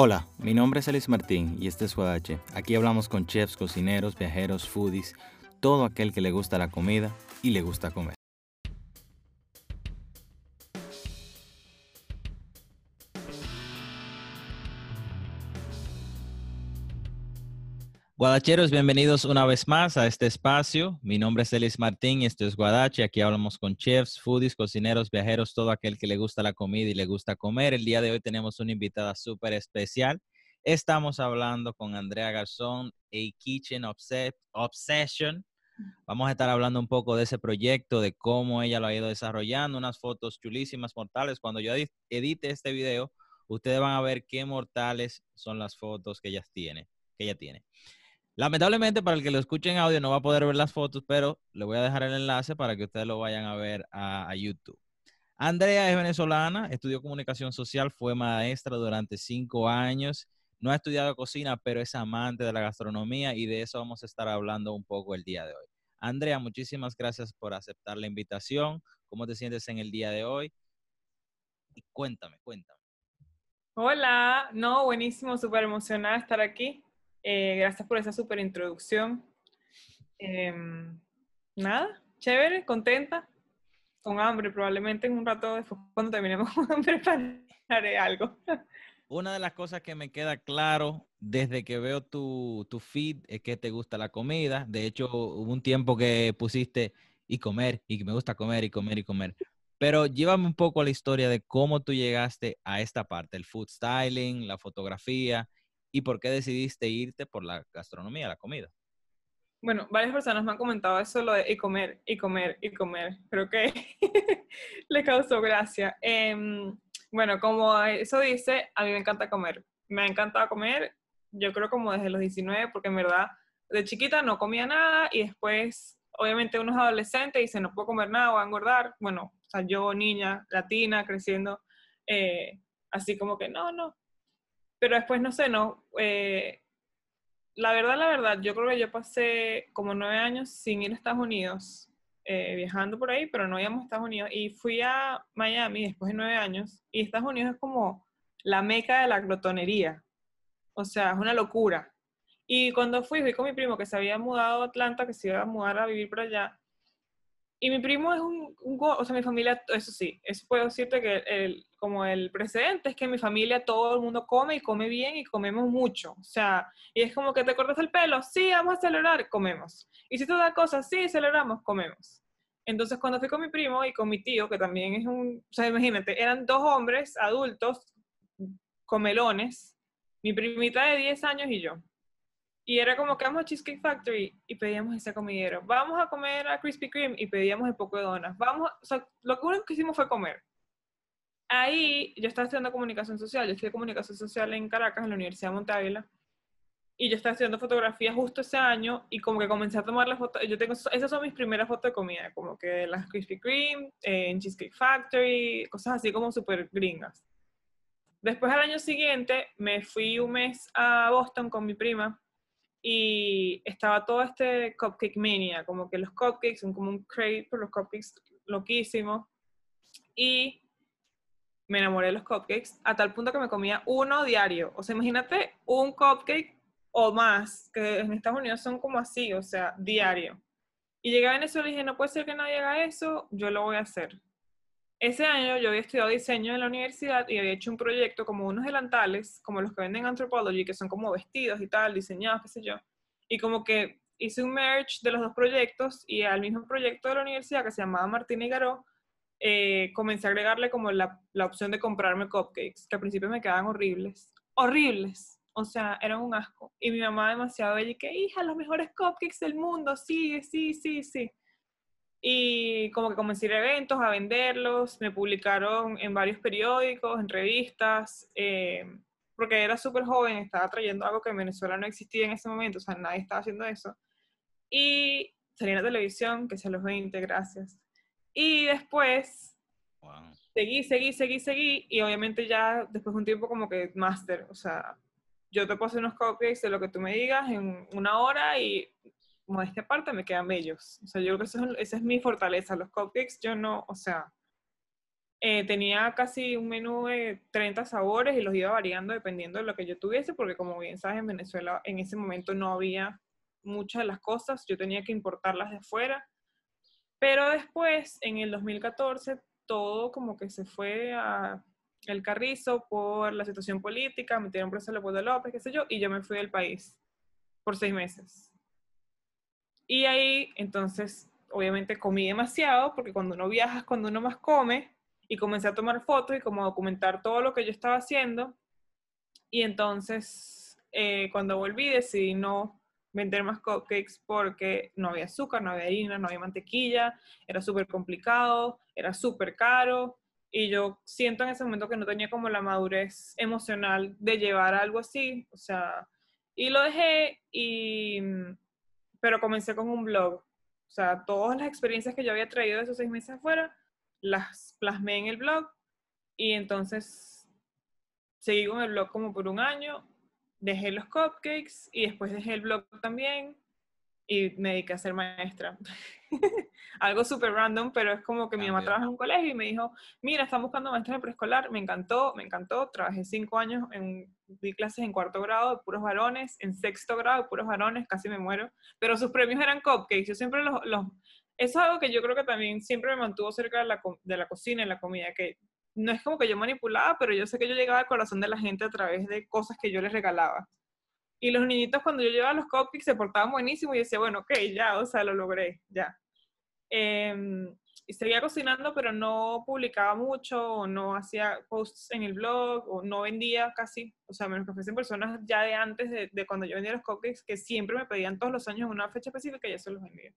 Hola, mi nombre es Elis Martín y este es Guadache. Aquí hablamos con chefs, cocineros, viajeros, foodies, todo aquel que le gusta la comida y le gusta comer. Guadacheros, bienvenidos una vez más a este espacio. Mi nombre es Elis Martín y esto es Guadache. Aquí hablamos con chefs, foodies, cocineros, viajeros, todo aquel que le gusta la comida y le gusta comer. El día de hoy tenemos una invitada súper especial. Estamos hablando con Andrea Garzón, A Kitchen Obsession. Vamos a estar hablando un poco de ese proyecto, de cómo ella lo ha ido desarrollando, unas fotos chulísimas, mortales. Cuando yo edite este video, ustedes van a ver qué mortales son las fotos que ella tiene. Que ella tiene. Lamentablemente, para el que lo escuche en audio no va a poder ver las fotos, pero le voy a dejar el enlace para que ustedes lo vayan a ver a, YouTube. Andrea es venezolana, estudió comunicación social, fue maestra durante cinco años. No ha estudiado cocina, pero es amante de la gastronomía y de eso vamos a estar hablando un poco el día de hoy. Andrea, muchísimas gracias por aceptar la invitación. ¿Cómo te sientes en el día de hoy? Y cuéntame, cuéntame. Hola, no, buenísimo, súper emocionada estar aquí. Eh, gracias por esa super introducción. Em, nada, chévere, contenta, con hambre. Probablemente en un rato después, cuando terminemos con hambre, haré algo. Una de las cosas que me queda claro desde que veo tu, tu feed es que te gusta la comida. De hecho, hubo un tiempo que pusiste y comer, y me gusta comer y comer y comer. Pero llévame un poco a la historia de cómo tú llegaste a esta parte, el food styling, la fotografía y por qué decidiste irte por la gastronomía, la comida. Bueno, varias personas me han comentado eso, lo de y comer, y comer, y comer. Creo que le causó gracia. Em, bueno, como eso dice, a mí me encanta comer. Me ha encantado comer, yo creo como desde los 19, porque en verdad de chiquita no comía nada y después, obviamente uno es adolescente y dice, no puedo comer nada, voy a engordar. Bueno, o sea, yo niña, latina, creciendo, eh, así como que no, no, pero después, no sé, no. Eh, la verdad, la verdad, yo creo que yo pasé como nueve años sin ir a Estados Unidos, eh, viajando por ahí, pero no íbamos a Estados Unidos. Y fui a Miami después de nueve años, y Estados Unidos es como la meca de la glotonería. O sea, es una locura. Y cuando fui, fui con mi primo que se había mudado a Atlanta, que se iba a mudar a vivir por allá. Y mi primo es un, un, o sea, mi familia, eso sí, eso puedo decirte que el, como el precedente es que en mi familia todo el mundo come y come bien y comemos mucho. O sea, y es como que te cortas el pelo, sí, vamos a celebrar, comemos. Y si te da cosas, sí, celebramos, comemos. Entonces, cuando fui con mi primo y con mi tío, que también es un, o sea, imagínate, eran dos hombres adultos, comelones, mi primita de 10 años y yo. Y era como que vamos a Cheesecake Factory y pedíamos ese comidero. Vamos a comer a Krispy Kreme y pedíamos el poco de donas. Vamos, o sea, lo único que hicimos fue comer. Ahí yo estaba estudiando comunicación social. Yo estudié comunicación social en Caracas, en la Universidad de Monte Ávila. Y yo estaba estudiando fotografía justo ese año y como que comencé a tomar las fotos. Yo tengo, esas son mis primeras fotos de comida, como que las Krispy Kreme, en Cheesecake Factory, cosas así como súper gringas. Después al año siguiente me fui un mes a Boston con mi prima y estaba todo este cupcake mania, como que los cupcakes son como un crate por los cupcakes loquísimo. Y me enamoré de los cupcakes a tal punto que me comía uno diario. O sea, imagínate un cupcake o más, que en Estados Unidos son como así, o sea, diario. Y llegué a Venezuela y dije, no puede ser que nadie haga eso, yo lo voy a hacer. Ese año yo había estudiado diseño en la universidad y había hecho un proyecto como unos delantales, como los que venden Anthropology, que son como vestidos y tal, diseñados, qué sé yo. Y como que hice un merge de los dos proyectos y al mismo proyecto de la universidad que se llamaba Martín y Garó, eh, comencé a agregarle como la, la, opción de comprarme cupcakes, que al principio me quedaban horribles. Horribles. O sea, eran un asco. Y mi mamá demasiado bella que, hija, los mejores cupcakes del mundo, sí, sí, sí, sí. Y como que comencé a ir a eventos, a venderlos, me publicaron en varios periódicos, en revistas, eh, porque era súper joven, estaba trayendo algo que en Venezuela no existía en ese momento, o sea, nadie estaba haciendo eso. Y salí en la televisión, que se los 20, gracias. Y después seguí, seguí, seguí, seguí, y obviamente ya después de un tiempo como que máster, o sea, yo te puedo hacer unos cupcakes de lo que tú me digas en una hora y esta parte me quedan bellos. O sea, yo creo que esa es mi fortaleza. Los cupcakes, yo no, o sea, Eh, tenía casi un menú de 30 sabores y los iba variando dependiendo de lo que yo tuviese, porque como bien sabes, en Venezuela en ese momento no había muchas de las cosas, yo tenía que importarlas de afuera. Pero después, en el 2014, todo como que se fue a el carrizo por la situación política, metieron preso a Leopoldo López, qué sé yo, y yo me fui del país por seis meses. Y ahí, entonces, obviamente comí demasiado, porque cuando uno viaja es cuando uno más come, y comencé a tomar fotos y como documentar todo lo que yo estaba haciendo. Y entonces, eh, cuando volví, decidí no vender más cupcakes porque no había azúcar, no había harina, no había mantequilla, era súper complicado, era súper caro. Y yo siento en ese momento que no tenía como la madurez emocional de llevar algo así, o sea, y lo dejé, y, pero comencé con un blog. O sea, todas las experiencias que yo había traído de esos seis meses afuera, las plasmé en el blog y entonces seguí con el blog como por un año, dejé los cupcakes y después dejé el blog también y me dediqué a ser maestra. Algo súper random, pero es como que mi mamá trabaja en un colegio y me dijo, mira, están buscando maestras de preescolar, me encantó, me encantó, trabajé cinco años, en, di clases en cuarto grado de puros varones, en sexto grado de puros varones, casi me muero, pero sus premios eran cupcakes, yo siempre los, los eso es algo que yo creo que también siempre me mantuvo cerca de la, de la cocina y la comida, que no es como que yo manipulaba, pero yo sé que yo llegaba al corazón de la gente a través de cosas que yo les regalaba. Y los niñitos cuando yo llevaba los cupcakes se portaban buenísimo y decía, bueno, ok, ya, o sea, lo logré, ya. Em, y seguía cocinando, pero no publicaba mucho, o no hacía posts en el blog, o no vendía casi, o sea, menos que fuesen personas ya de antes de, de cuando yo vendía los cupcakes, que siempre me pedían todos los años en una fecha específica y yo los vendía.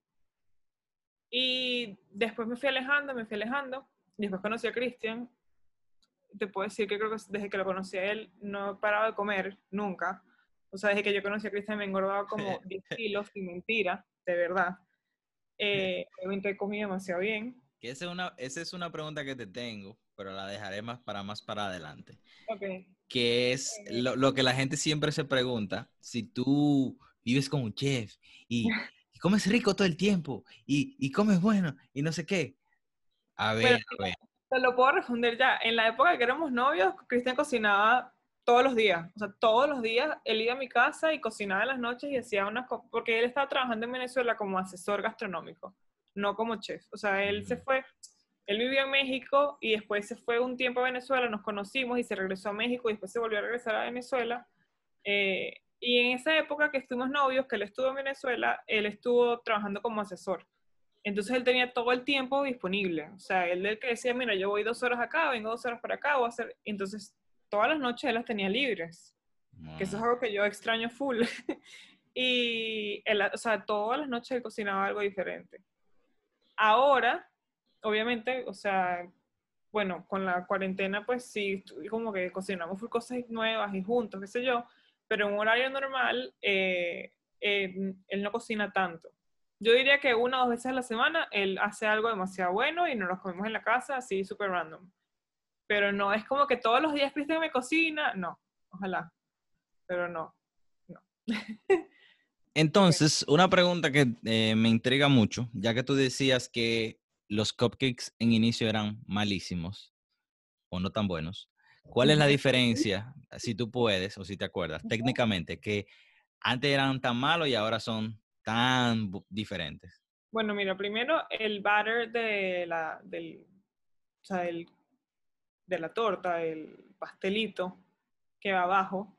Y después me fui alejando, me fui alejando, después conocí a Cristian, te puedo decir que creo que desde que lo conocí a él no he parado de comer, nunca. O sea, desde que yo conocí a Cristian me he engordado como 10 kilos, sin mentira, de verdad. Eh, obviamente he comido demasiado bien. Que esa, es una, esa es una pregunta que te tengo, pero la dejaré más para más para adelante. Okay. Que es lo, lo, que la gente siempre se pregunta, si tú vives con un chef y, y comes rico todo el tiempo y, y, comes bueno y no sé qué. A ver, a ver. Te lo puedo responder ya. En la época que éramos novios, Cristian cocinaba todos los días. O sea, todos los días él iba a mi casa y cocinaba en las noches y hacía unas cosas. Porque él estaba trabajando en Venezuela como asesor gastronómico, no como chef. O sea, él se fue. Él vivió en México y después se fue un tiempo a Venezuela, nos conocimos y se regresó a México y después se volvió a regresar a Venezuela. Eh, y en esa época que estuvimos novios, que él estuvo en Venezuela, él estuvo trabajando como asesor. Entonces él tenía todo el tiempo disponible. O sea, él que decía, mira, yo voy dos horas acá, vengo dos horas para acá, voy a hacer... Entonces, todas las noches él las tenía libres. Que eso es algo que yo extraño full. y, él, o sea, todas las noches él cocinaba algo diferente. Ahora, obviamente, o sea, bueno, con la cuarentena, pues sí, como que cocinamos full cosas nuevas y juntos, qué sé yo, pero en un horario normal, eh, eh, él no cocina tanto yo diría que una o dos veces a la semana él hace algo demasiado bueno y nos lo comemos en la casa así súper random. Pero no es como que todos los días Cristian me cocina, no, ojalá. Pero no, no. Entonces, una pregunta que eh, me intriga mucho, ya que tú decías que los cupcakes en inicio eran malísimos o no tan buenos. ¿Cuál es la diferencia, si tú puedes o si te acuerdas, técnicamente, que antes eran tan malos y ahora son tan diferentes? Bueno, mira, primero el batter de la, del, o sea, el, de la torta, el pastelito que va abajo,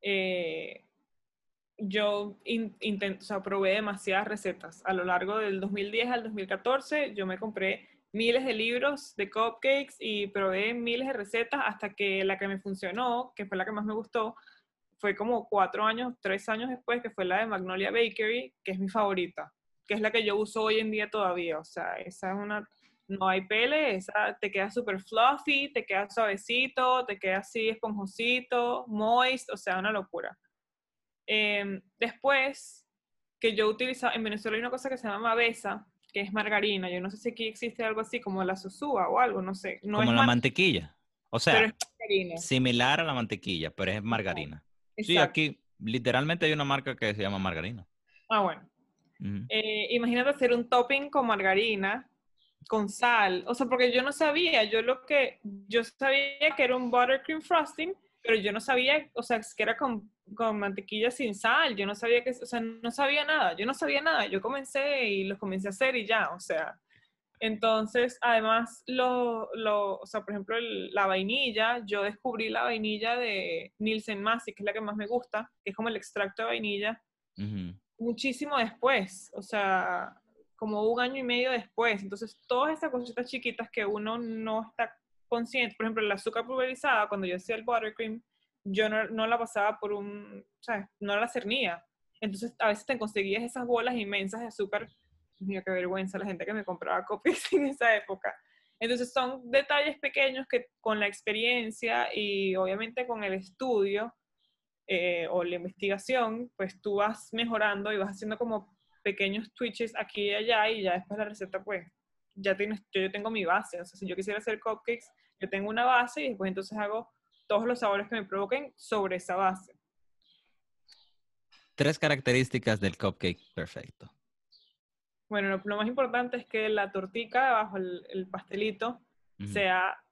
eh, yo intento, o sea, probé demasiadas recetas. A lo largo del 2010 al 2014, yo me compré miles de libros de cupcakes y probé miles de recetas hasta que la que me funcionó, que fue la que más me gustó, fue como cuatro años, tres años después, que fue la de Magnolia Bakery, que es mi favorita, que es la que yo uso hoy en día todavía. O sea, esa es una, no hay pele, esa te queda súper fluffy, te queda suavecito, te queda así esponjosito, moist, o sea, una locura. Em, después, que yo utilizaba, en Venezuela hay una cosa que se llama besa, que es margarina. Yo no sé si aquí existe algo así como la susúa o algo, no sé. No como la mantequilla. O sea, similar a la mantequilla, pero es margarina. Sí, aquí literalmente hay una marca que se llama margarina. Ah, bueno. Eh, imagínate hacer un topping con margarina con sal. O sea, porque yo no sabía, yo lo que, yo sabía que era un buttercream frosting, pero yo no sabía, o sea, que era con, con mantequilla sin sal, yo no sabía que, o sea, no sabía nada, yo no sabía nada, yo comencé y los comencé a hacer y ya, o sea, entonces, además, lo, lo, o sea, por ejemplo, la vainilla, yo descubrí la vainilla de Nielsen Massey, que es la que más me gusta, que es como el extracto de vainilla, muchísimo después, o sea, como un año y medio después. Entonces, todas esas cositas chiquitas que uno no está consciente, por ejemplo, el azúcar pulverizada, cuando yo hacía el buttercream, yo no, no la pasaba por un, o sea, no la cernía. Entonces, a veces te conseguías esas bolas inmensas de azúcar Mira qué vergüenza la gente que me compraba copias en esa época. Entonces son detalles pequeños que con la experiencia y obviamente con el estudio eh, o la investigación, pues tú vas mejorando y vas haciendo como pequeños twitches aquí y allá y ya después la receta pues ya tienes, yo, yo tengo mi base. O sea, si yo quisiera hacer cupcakes, yo tengo una base y después entonces hago todos los sabores que me provoquen sobre esa base. Tres características del cupcake perfecto. Bueno, lo, más importante es que la tortica bajo el, pastelito sea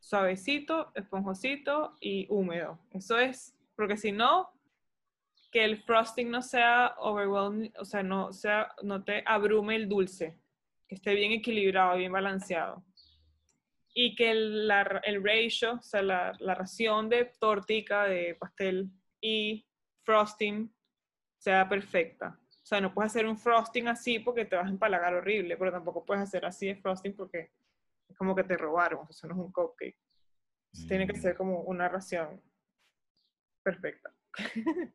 suavecito, esponjosito y húmedo. Eso es, porque si no, que el frosting no sea overwhelming, o sea, no, sea, no te abrume el dulce, que esté bien equilibrado, bien balanceado. Y que el, el ratio, o sea, la, la ración de tortica, de pastel y frosting sea perfecta. O sea, no puedes hacer un frosting así porque te vas a empalagar horrible, pero tampoco puedes hacer así de frosting porque es como que te robaron, eso no es un cupcake. Tiene que mm. ser como una ración perfecta.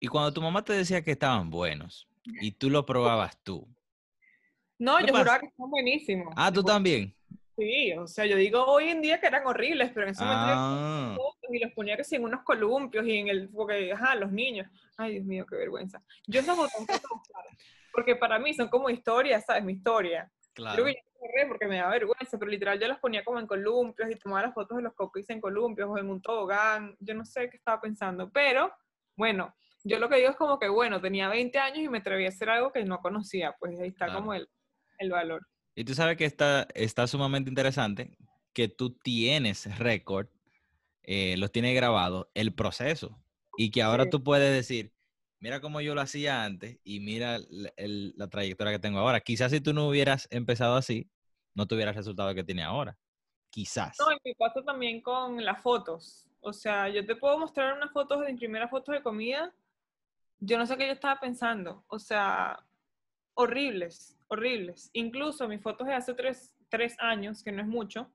y cuando tu mamá te decía que estaban buenos y tú lo probabas tú. No, yo juraba que estaban buenísimos. Ah, tú también. Sí, o sea, yo digo hoy en día que eran horribles, pero en ese momento ah. y los ponía que sí en unos columpios y en el, porque, ajá, los niños. Ay, Dios mío, qué vergüenza. Yo esos botones porque para mí son como historias, ¿sabes? Mi historia. Claro. Creo que yo corré porque me da vergüenza, pero literal yo los ponía como en columpios y tomaba las fotos de los cupcakes en columpios o en un tobogán. Yo no sé qué estaba pensando, pero bueno, yo lo que digo es como que, bueno, tenía 20 años y me atreví a hacer algo que no conocía, pues ahí está como el, el valor. Y tú sabes que está, está sumamente interesante que tú tienes récord, eh, los tienes grabado, el proceso. Y que ahora tú puedes decir, mira cómo yo lo hacía antes y mira la trayectoria que tengo ahora. Quizás si tú no hubieras empezado así, no tuvieras el resultado que tiene ahora. Quizás. No, y me pasa también con las fotos. O sea, yo te puedo mostrar unas fotos de mis primeras fotos de comida. Yo no sé qué yo estaba pensando. O sea, horribles horribles. Incluso mis fotos de hace tres, años, que no es mucho,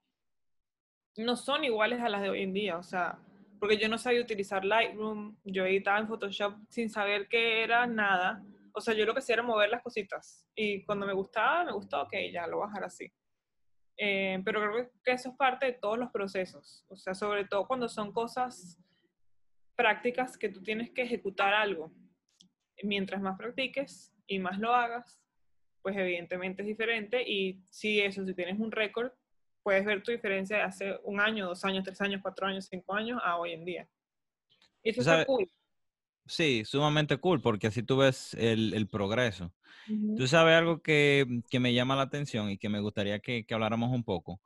no son iguales a las de hoy en día. O sea, porque yo no sabía utilizar Lightroom, yo editaba en Photoshop sin saber qué era nada. O sea, yo lo que hacía era mover las cositas. Y cuando me gustaba, me gustó, ok, ya lo voy así. Eh, pero creo que eso es parte de todos los procesos. O sea, sobre todo cuando son cosas prácticas que tú tienes que ejecutar algo. Mientras más practiques y más lo hagas, pues evidentemente es diferente y si eso, si tienes un récord, puedes ver tu diferencia de hace un año, dos años, tres años, cuatro años, cinco años a hoy en día. Y eso es cool. Sí, sumamente cool, porque así tú ves el, progreso. Tú sabes algo que, me llama la atención y que me gustaría que, que habláramos un poco.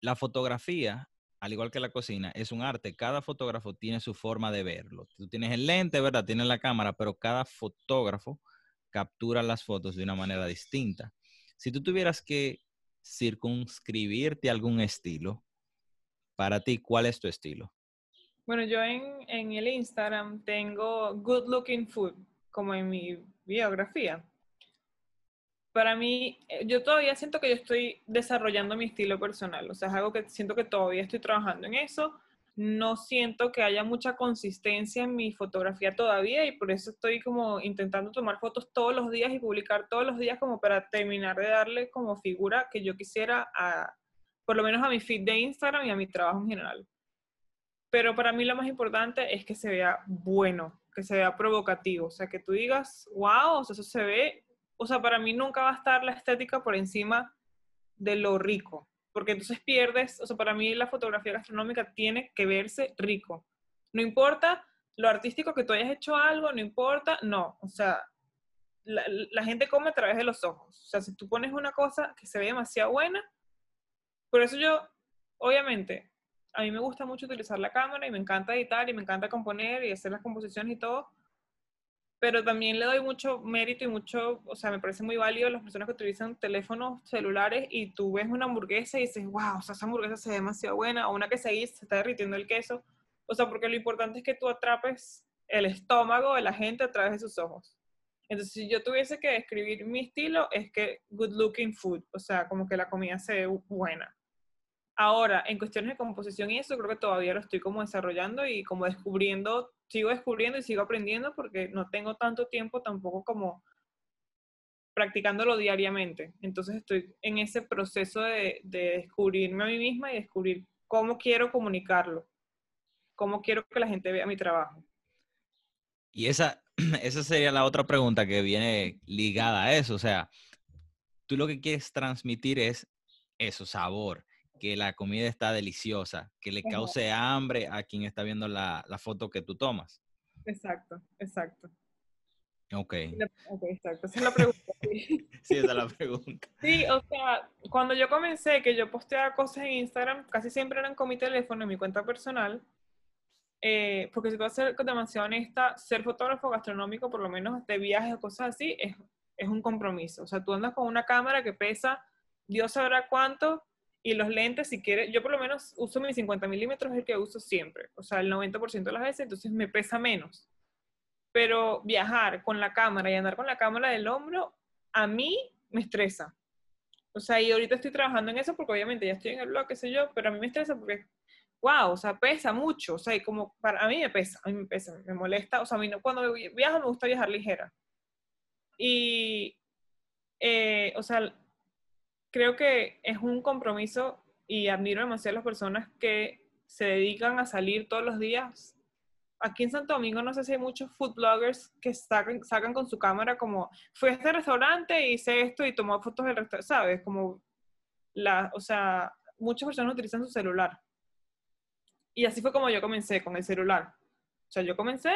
La fotografía, al igual que la cocina, es un arte. Cada fotógrafo tiene su forma de verlo. Tú tienes el lente, ¿verdad? Tienes la cámara, pero cada fotógrafo captura las fotos de una manera distinta. Si tú tuvieras que circunscribirte a algún estilo, para ti, ¿cuál es tu estilo? Bueno, yo en, en el Instagram tengo Good Looking Food, como en mi biografía. Para mí, eh, yo todavía siento que yo estoy desarrollando mi estilo personal, o sea, es algo que siento que todavía estoy trabajando en eso no siento que haya mucha consistencia en mi fotografía todavía y por eso estoy como intentando tomar fotos todos los días y publicar todos los días como para terminar de darle como figura que yo quisiera a, por lo menos a mi feed de Instagram y a mi trabajo en general. Pero para mí lo más importante es que se vea bueno, que se vea provocativo, o sea, que tú digas, wow, eso se ve, o sea, para mí nunca va a estar la estética por encima de lo rico, porque entonces pierdes, o sea, para mí la fotografía gastronómica tiene que verse rico. No importa lo artístico que tú hayas hecho algo, no importa, no, o sea, la, gente come a través de los ojos. O sea, si tú pones una cosa que se ve demasiado buena, por eso yo, obviamente, a mí me gusta mucho utilizar la cámara y me encanta editar y me encanta componer y hacer las composiciones y todo, pero también le doy mucho mérito y mucho, o sea, me parece muy válido las personas que utilizan teléfonos celulares y tú ves una hamburguesa y dices, wow, o sea, esa hamburguesa se ve demasiado buena, o una que se está derritiendo el queso, o sea, porque lo importante es que tú atrapes el estómago de la gente a través de sus ojos. Entonces, si yo tuviese que describir mi estilo, es que good looking food, o sea, como que la comida se ve buena. Ahora, en cuestiones de composición y eso, creo que todavía lo estoy como desarrollando y como descubriendo, sigo descubriendo y sigo aprendiendo porque no tengo tanto tiempo tampoco como practicándolo diariamente. Entonces estoy en ese proceso de, de descubrirme a mí misma y descubrir cómo quiero comunicarlo, cómo quiero que la gente vea mi trabajo. Y esa, esa sería la otra pregunta que viene ligada a eso. O sea, tú lo que quieres transmitir es eso, sabor, que la comida está deliciosa, que le cause hambre a quien está viendo la, foto que tú tomas. Exacto, exacto. Ok. Ok, exacto. Esa es la pregunta. Sí. esa es la pregunta. Sí, o sea, cuando yo comencé, que yo posteaba cosas en Instagram, casi siempre eran con mi teléfono, en mi cuenta personal, eh, porque si tú vas a ser demasiado honesta, ser fotógrafo gastronómico, por lo menos de viajes o cosas así, es, es un compromiso. O sea, tú andas con una cámara que pesa Dios sabrá cuánto, y los lentes, si quieres, yo por lo menos uso mi 50 milímetros, es el que uso siempre, o sea, el 90% de las veces, entonces me pesa menos. Pero viajar con la cámara y andar con la cámara del hombro, a mí me estresa. O sea, y ahorita estoy trabajando en eso porque obviamente ya estoy en el blog, qué sé yo, pero a mí me estresa porque, wow, o sea, pesa mucho, o sea, y como para a mí me pesa, a mí me pesa, me molesta, o sea, a mí no, cuando viajo me gusta viajar ligera. Y, eh, o sea, creo que es un compromiso y admiro demasiado a las personas que se dedican a salir todos los días. Aquí en Santo Domingo no sé si hay muchos food bloggers que sacan, sacan con su cámara como, fui a este restaurante, hice esto y tomó fotos del restaurante, ¿sabes? Como, la, o sea, muchas personas utilizan su celular. Y así fue como yo comencé con el celular. O sea, yo comencé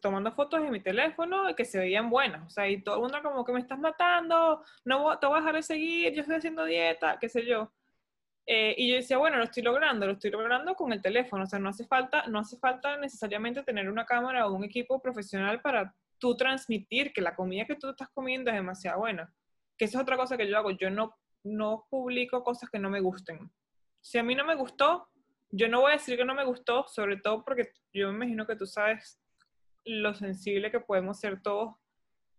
tomando fotos en mi teléfono que se veían buenas. O sea, y todo el mundo como que me estás matando, no te voy a dejar de seguir, yo estoy haciendo dieta, qué sé yo. Eh, y yo decía, bueno, lo estoy logrando, lo estoy logrando con el teléfono. O sea, no hace falta, no hace falta necesariamente tener una cámara o un equipo profesional para tú transmitir que la comida que tú estás comiendo es demasiado buena. Que esa es otra cosa que yo hago. Yo no, no publico cosas que no me gusten. Si a mí no me gustó, yo no voy a decir que no me gustó, sobre todo porque yo me imagino que tú sabes lo sensible que podemos ser todos,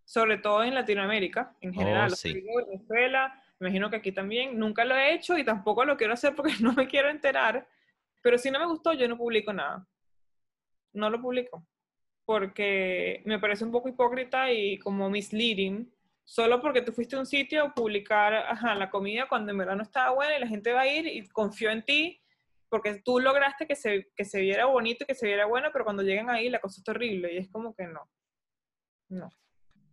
sobre todo en Latinoamérica en general. Oh, sí. Venezuela, me imagino que aquí también. Nunca lo he hecho y tampoco lo quiero hacer porque no me quiero enterar. Pero si no me gustó, yo no publico nada. No lo publico. Porque me parece un poco hipócrita y como misleading. Solo porque tú fuiste a un sitio a publicar ajá, la comida cuando en verdad no estaba buena y la gente va a ir y confió en ti porque tú lograste que se, que se viera bonito y que se viera bueno, pero cuando llegan ahí la cosa es terrible y es como que no. No.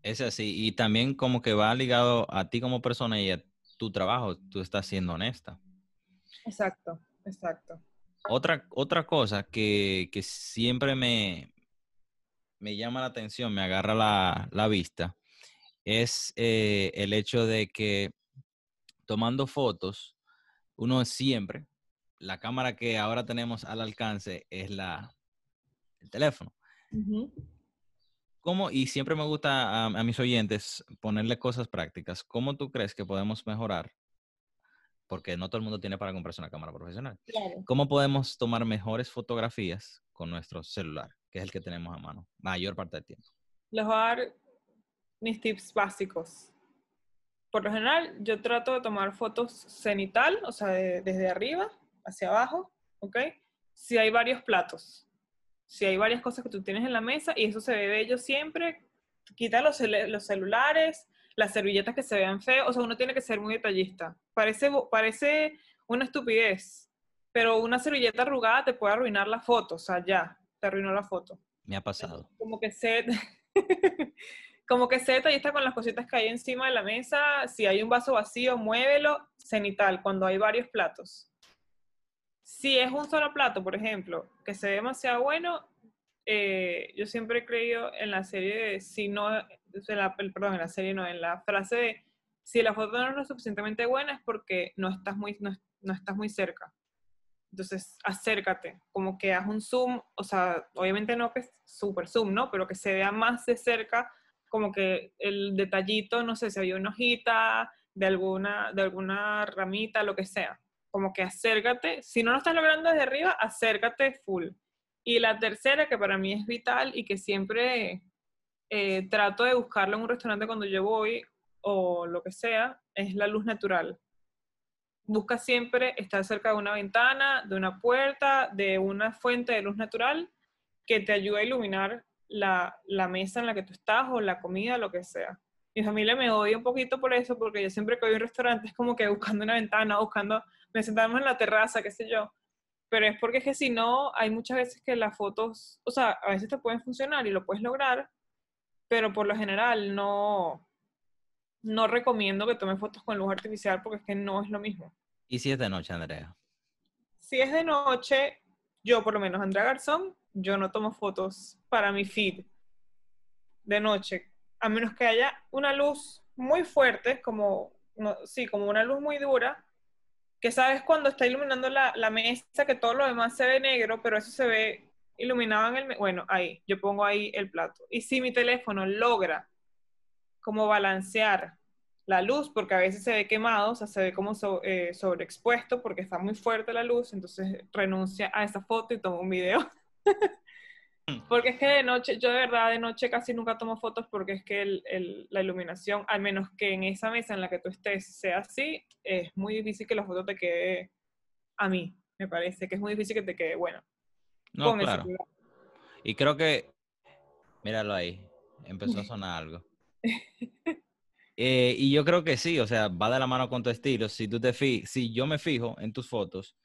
Es así, y también como que va ligado a ti como persona y a tu trabajo, tú estás siendo honesta. Exacto, exacto. Otra, otra cosa que, que siempre me, me llama la atención, me agarra la, la vista, es eh, el hecho de que tomando fotos, uno siempre, la cámara que ahora tenemos al alcance es la, el teléfono. ¿Cómo, y siempre me gusta a, mis oyentes ponerle cosas prácticas, ¿cómo tú crees que podemos mejorar? Porque no todo el mundo tiene para comprarse una cámara profesional. ¿Cómo podemos tomar mejores fotografías con nuestro celular, que es el que tenemos a mano, mayor parte del tiempo? Les voy a dar mis tips básicos. Por lo general, yo trato de tomar fotos cenital, o sea, desde arriba, hacia abajo, ¿ok? Si hay varios platos, si hay varias cosas que tú tienes en la mesa y eso se ve bello siempre, quita los, los celulares, las servilletas que se vean feos, o sea, uno tiene que ser muy detallista. Parece, parece una estupidez, pero una servilleta arrugada te puede arruinar la foto, o sea, ya, te arruinó la foto. Me ha pasado. Como que se... como que sé detallista con las cositas que hay encima de la mesa. Si hay un vaso vacío, muévelo. Cenital, cuando hay varios platos. Si es un solo plato, por ejemplo, que se ve demasiado bueno, eh, yo siempre he creído en la serie de si no, perdón, en la serie no, en la frase de si la foto no es lo suficientemente buena es porque no estás muy, no, estás muy cerca. Entonces, acércate, como que haz un zoom, o sea, obviamente no que es súper zoom, ¿no? Pero que se vea más de cerca, como que el detallito, no sé, si había una hojita de alguna, de alguna ramita, lo que sea. Como que acércate, si no lo estás logrando desde arriba, acércate full. Y la tercera, que para mí es vital y que siempre eh, trato de buscarlo en un restaurante cuando yo voy o lo que sea, es la luz natural. Busca siempre estar cerca de una ventana, de una puerta, de una fuente de luz natural que te ayude a iluminar la, la mesa en la que tú estás o la comida, lo que sea. Mi familia me odia un poquito por eso, porque yo siempre que voy a un restaurante es como que buscando una ventana, buscando, me sentamos en la terraza, qué sé yo. Pero es porque es que si no, hay muchas veces que las fotos, o sea, a veces te pueden funcionar y lo puedes lograr, pero por lo general no, no recomiendo que tome fotos con luz artificial porque es que no es lo mismo. ¿Y si es de noche, Andrea? Si es de noche, yo por lo menos, Andrea Garzón, yo no tomo fotos para mi feed de noche, a menos que haya una luz muy fuerte, como, sí, como una luz muy dura, que sabes cuando está iluminando la, la, mesa que todo lo demás se ve negro, pero eso se ve iluminado en el... Bueno, ahí, yo pongo ahí el plato. Y si mi teléfono logra como balancear la luz, porque a veces se ve quemado, o sea, se ve como eh, sobreexpuesto porque está muy fuerte la luz, entonces renuncia a esa foto y toma un video. porque es que de noche, yo de verdad de noche casi nunca tomo fotos porque es que la iluminación, al menos que en esa mesa en la que tú estés sea así, es muy difícil que la foto te quede, a mí, me parece que es muy difícil que te quede buena. No, claro. Y creo que, míralo ahí, empezó a sonar algo. Eh, y yo creo que sí, o sea, va de la mano con tu estilo. Si tú te fi si yo me fijo en tus fotos,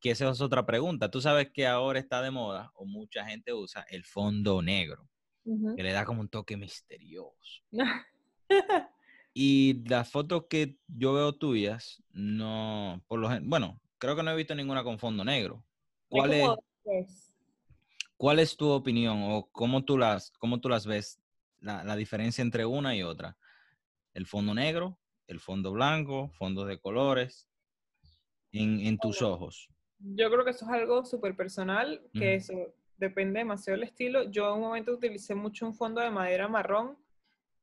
que esa es otra pregunta. Tú sabes que ahora está de moda, o mucha gente usa el fondo negro, que le da como un toque misterioso. y las fotos que yo veo tuyas, no, por lo bueno, creo que no he visto ninguna con fondo negro. ¿Cuál es, ¿Cuál es tu opinión o cómo tú las, cómo tú las ves la, diferencia entre una y otra. El fondo negro, el fondo blanco, fondos de colores, en, tus ojos. Yo creo que eso es algo súper personal, que eso depende demasiado del estilo. Yo en un momento utilicé mucho un fondo de madera marrón,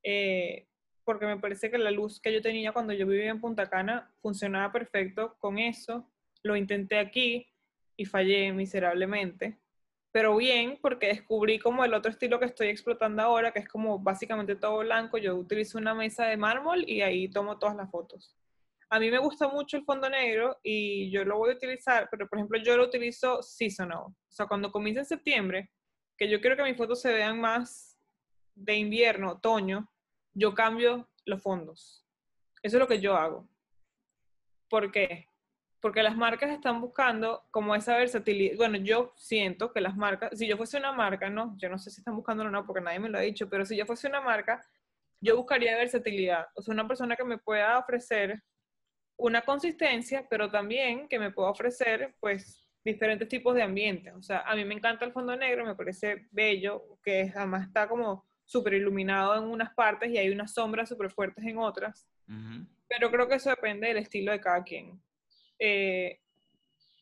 eh, porque me parece que la luz que yo tenía cuando yo vivía en Punta Cana funcionaba perfecto con eso. Lo intenté aquí y fallé miserablemente pero bien, porque descubrí como el otro estilo que estoy explotando ahora, que es como básicamente todo blanco. Yo utilizo una mesa de mármol y ahí tomo todas las fotos. A mí me gusta mucho el fondo negro y yo lo voy a utilizar, pero por ejemplo yo lo utilizo seasonal. O sea, cuando comienza en septiembre, que yo quiero que mis fotos se vean más de invierno, otoño, yo cambio los fondos. Eso es lo que yo hago. ¿Por qué? porque las marcas están buscando como esa versatilidad. Bueno, yo siento que las marcas, si yo fuese una marca, no, yo no sé si están buscando o no, porque nadie me lo ha dicho, pero si yo fuese una marca, yo buscaría versatilidad. O sea, una persona que me pueda ofrecer una consistencia, pero también que me pueda ofrecer, pues, diferentes tipos de ambientes. O sea, a mí me encanta el fondo negro, me parece bello, que además está como súper iluminado en unas partes y hay unas sombras súper fuertes en otras. Pero creo que eso depende del estilo de cada quien. Eh,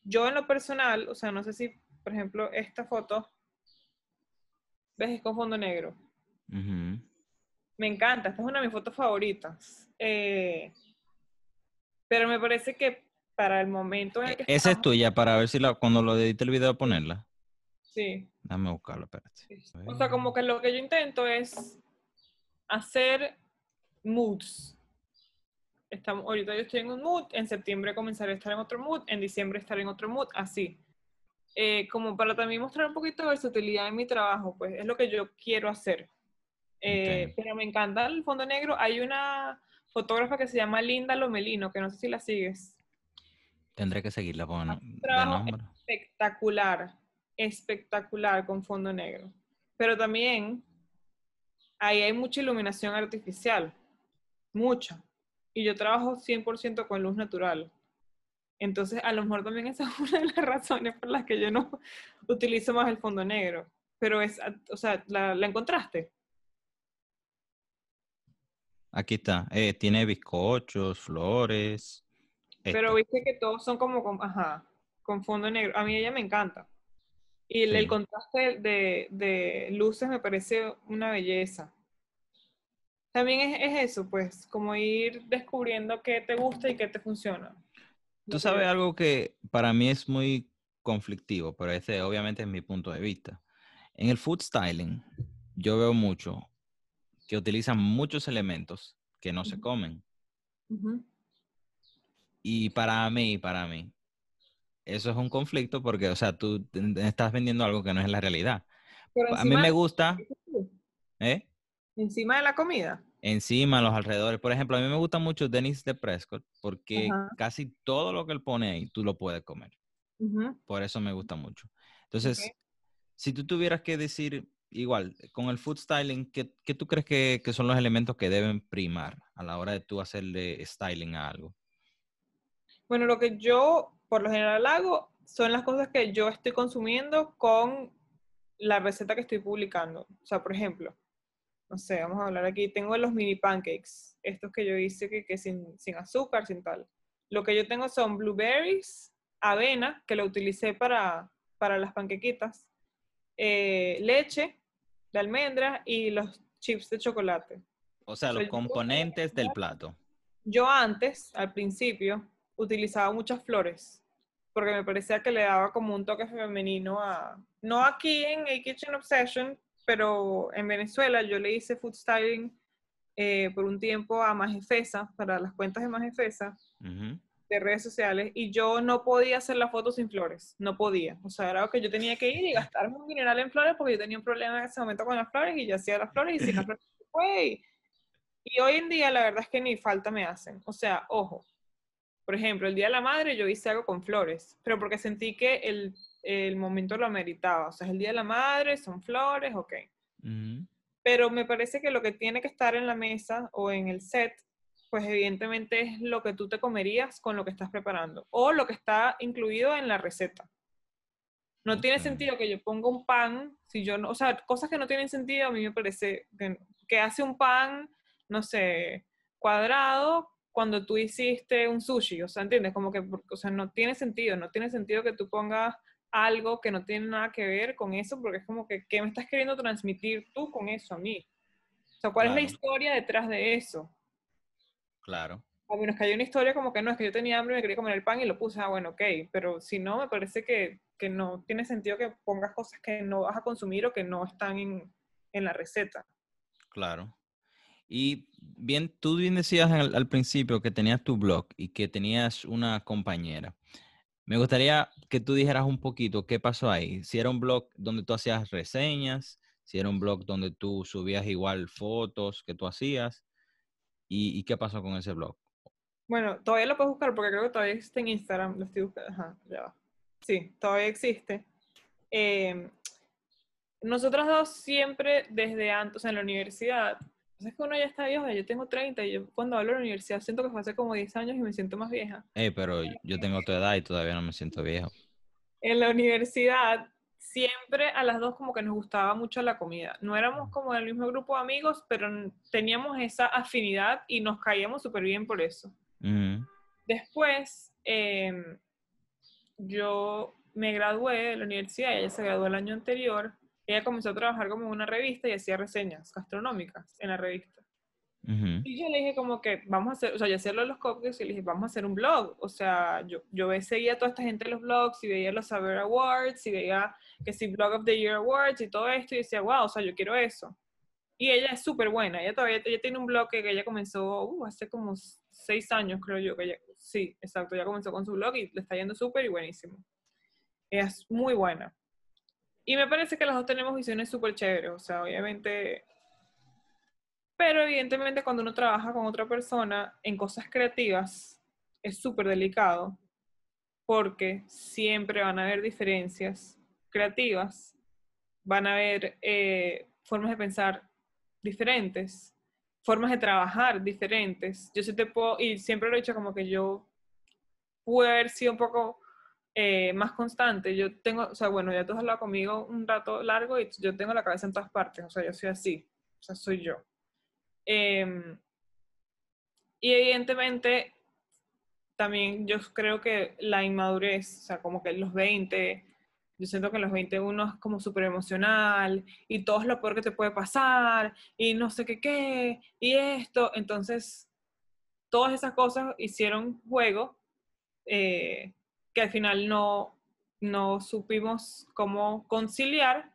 yo en lo personal, o sea, no sé si, por ejemplo, esta foto, ves, es con fondo negro. Me encanta, esta es una de mis fotos favoritas. Eh, pero me parece que para el momento en el que Esa es tuya, para ver si la, cuando lo edite el video ponerla. Sí. Dame buscarlo, espérate. O sea, como que lo que yo intento es hacer moods estamos, ahorita yo estoy en un mood, en septiembre comenzaré a estar en otro mood, en diciembre estaré en otro mood, así. Eh, como para también mostrar un poquito de versatilidad en mi trabajo, pues es lo que yo quiero hacer. Eh, pero me encanta el fondo negro. Hay una fotógrafa que se llama Linda Lomelino, que no sé si la sigues. Tendré que seguirla por Espectacular, espectacular con fondo negro. Pero también ahí hay mucha iluminación artificial, mucha y yo trabajo 100% con luz natural. Entonces, a lo mejor también esa es una de las razones por las que yo no utilizo más el fondo negro. Pero es, o sea, ¿la, encontraste? Aquí está. Eh, tiene bizcochos, flores. Pero esto. viste que todos son como con, ajá, con fondo negro. A mí ella me encanta. Y el, contraste de, de luces me parece una belleza. También es, es eso, pues, como ir descubriendo qué te gusta y qué te funciona. Tú sabes algo que para mí es muy conflictivo, pero ese obviamente es mi punto de vista. En el food styling, yo veo mucho que utilizan muchos elementos que no se comen. Y para mí, para mí, eso es un conflicto porque, o sea, tú estás vendiendo algo que no es la realidad. Pero A mí me gusta, ¿eh? encima de la comida. Encima, los alrededores. Por ejemplo, a mí me gusta mucho Dennis de Prescott porque casi todo lo que él pone ahí, tú lo puedes comer. Por eso me gusta mucho. Entonces, si tú tuvieras que decir, igual, con el food styling, ¿qué, qué tú crees que, que son los elementos que deben primar a la hora de tú hacerle styling a algo? Bueno, lo que yo por lo general hago son las cosas que yo estoy consumiendo con la receta que estoy publicando. O sea, por ejemplo, no sé, vamos a hablar aquí, tengo los mini pancakes, estos que yo hice que, que sin, sin azúcar, sin tal. Lo que yo tengo son blueberries, avena, que lo utilicé para, para las panquequitas, eh, leche de almendra y los chips de chocolate. O sea, O sea, los yo- componentes del plato. Yo antes, al principio, utilizaba muchas flores, porque me parecía que le daba como un toque femenino a... No aquí en A Kitchen Obsession, pero en Venezuela yo le hice food styling eh, por un tiempo a Majefesa, para las cuentas de Majefesa. De redes sociales, y yo no podía hacer la foto sin flores, no podía. O sea, era algo que yo tenía que ir y gastarme un dineral en flores, porque yo tenía un problema en ese momento con las flores, y yo hacía las flores, y sin las flores, ¡güey! Y hoy en día la verdad es que ni falta me hacen. O sea, ojo, por ejemplo, el Día de la Madre yo hice algo con flores, pero porque sentí que el, el momento lo ameritaba. O sea, es el Día de la Madre, son flores, ok. Pero me parece que lo que tiene que estar en la mesa o en el set, pues evidentemente es lo que tú te comerías con lo que estás preparando o lo que está incluido en la receta. No tiene sentido que yo ponga un pan, si yo no, o sea, cosas que no tienen sentido, a mí me parece que, que hace un pan, no sé, cuadrado cuando tú hiciste un sushi, o sea, ¿entiendes? Como que, o sea, no tiene sentido, no tiene sentido que tú pongas algo que no tiene nada que ver con eso, porque es como que, ¿qué me estás queriendo transmitir tú con eso a mí? O sea, ¿cuál es la historia detrás de eso? Claro. A menos que haya una historia como que no, es que yo tenía hambre y me quería comer el pan y lo puse, ah, bueno, ok, pero si no, me parece que, que no tiene sentido que pongas cosas que no vas a consumir o que no están en, en la receta. Claro. Y bien, tú bien decías al, al principio que tenías tu blog y que tenías una compañera. Me gustaría que tú dijeras un poquito qué pasó ahí. Si era un blog donde tú hacías reseñas, si era un blog donde tú subías igual fotos que tú hacías, y, y qué pasó con ese blog. Bueno, todavía lo puedes buscar porque creo que todavía existe en Instagram. Lo estoy buscando. Ajá, ya va. Sí, todavía existe. Eh, nosotros dos siempre desde antes, o sea, en la universidad, pues es que uno ya está viejo, yo tengo 30 y yo cuando hablo de la universidad siento que fue hace como 10 años y me siento más vieja. Eh, pero yo tengo tu edad y todavía no me siento viejo. En la universidad siempre a las dos como que nos gustaba mucho la comida. No éramos como del mismo grupo de amigos, pero teníamos esa afinidad y nos caíamos súper bien por eso. Después, em, yo me gradué de la universidad, ella se graduó el año anterior, ella comenzó a trabajar como en una revista y hacía reseñas gastronómicas en la revista. Y yo le dije como que vamos a hacer, o sea, yo hacía los cupcakes y le dije, vamos a hacer un blog. O sea, yo, yo seguía a toda esta gente en los blogs y veía los Saber Awards y veía que si Blog of the Year Awards y todo esto y decía, wow, o sea, yo quiero eso. Y ella es súper buena, ella todavía ella tiene un blog que ella comenzó uh, hace como seis años, creo yo, que ella, sí, exacto, ya comenzó con su blog y le está yendo súper y buenísimo. Ella es muy buena. Y me parece que las dos tenemos visiones súper chéveres, o sea, obviamente pero evidentemente cuando uno trabaja con otra persona en cosas creativas es súper delicado porque siempre van a haber diferencias creativas, van a haber eh, formas de pensar diferentes, formas de trabajar diferentes. Yo sí te puedo, y siempre lo he dicho como que yo pude haber sido un poco eh, más constante. Yo tengo, o sea, bueno, ya tú has hablado conmigo un rato largo y yo tengo la cabeza en todas partes, o sea, yo soy así, o sea, soy yo. Em, Y evidentemente, también yo creo que la inmadurez, o sea, como que los 20, yo siento que los 21 es como súper emocional y todo es lo peor que te puede pasar y no sé qué qué y esto. Entonces, todas esas cosas hicieron juego eh, que al final no, no supimos cómo conciliar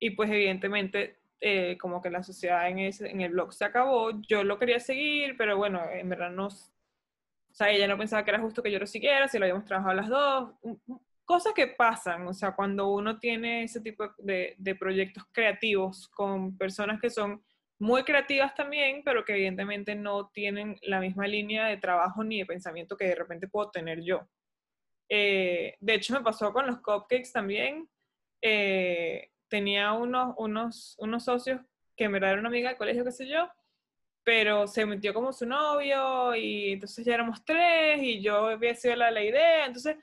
y pues evidentemente eh, como que la sociedad en, el blog se acabó. Yo lo quería seguir, pero bueno, en verdad no... O sea, ella no pensaba que era justo que yo lo siguiera, si lo habíamos trabajado las dos. Cosas que pasan, o sea, cuando uno tiene ese tipo de, de proyectos creativos con personas que son muy creativas también, pero que evidentemente no tienen la misma línea de trabajo ni de pensamiento que de repente puedo tener yo. Eh, de hecho, me pasó con los cupcakes también. Eh, tenía unos, unos, unos socios que en verdad era una amiga del colegio, qué sé yo, pero se metió como su novio y entonces ya éramos tres y yo había sido la, la idea. Entonces,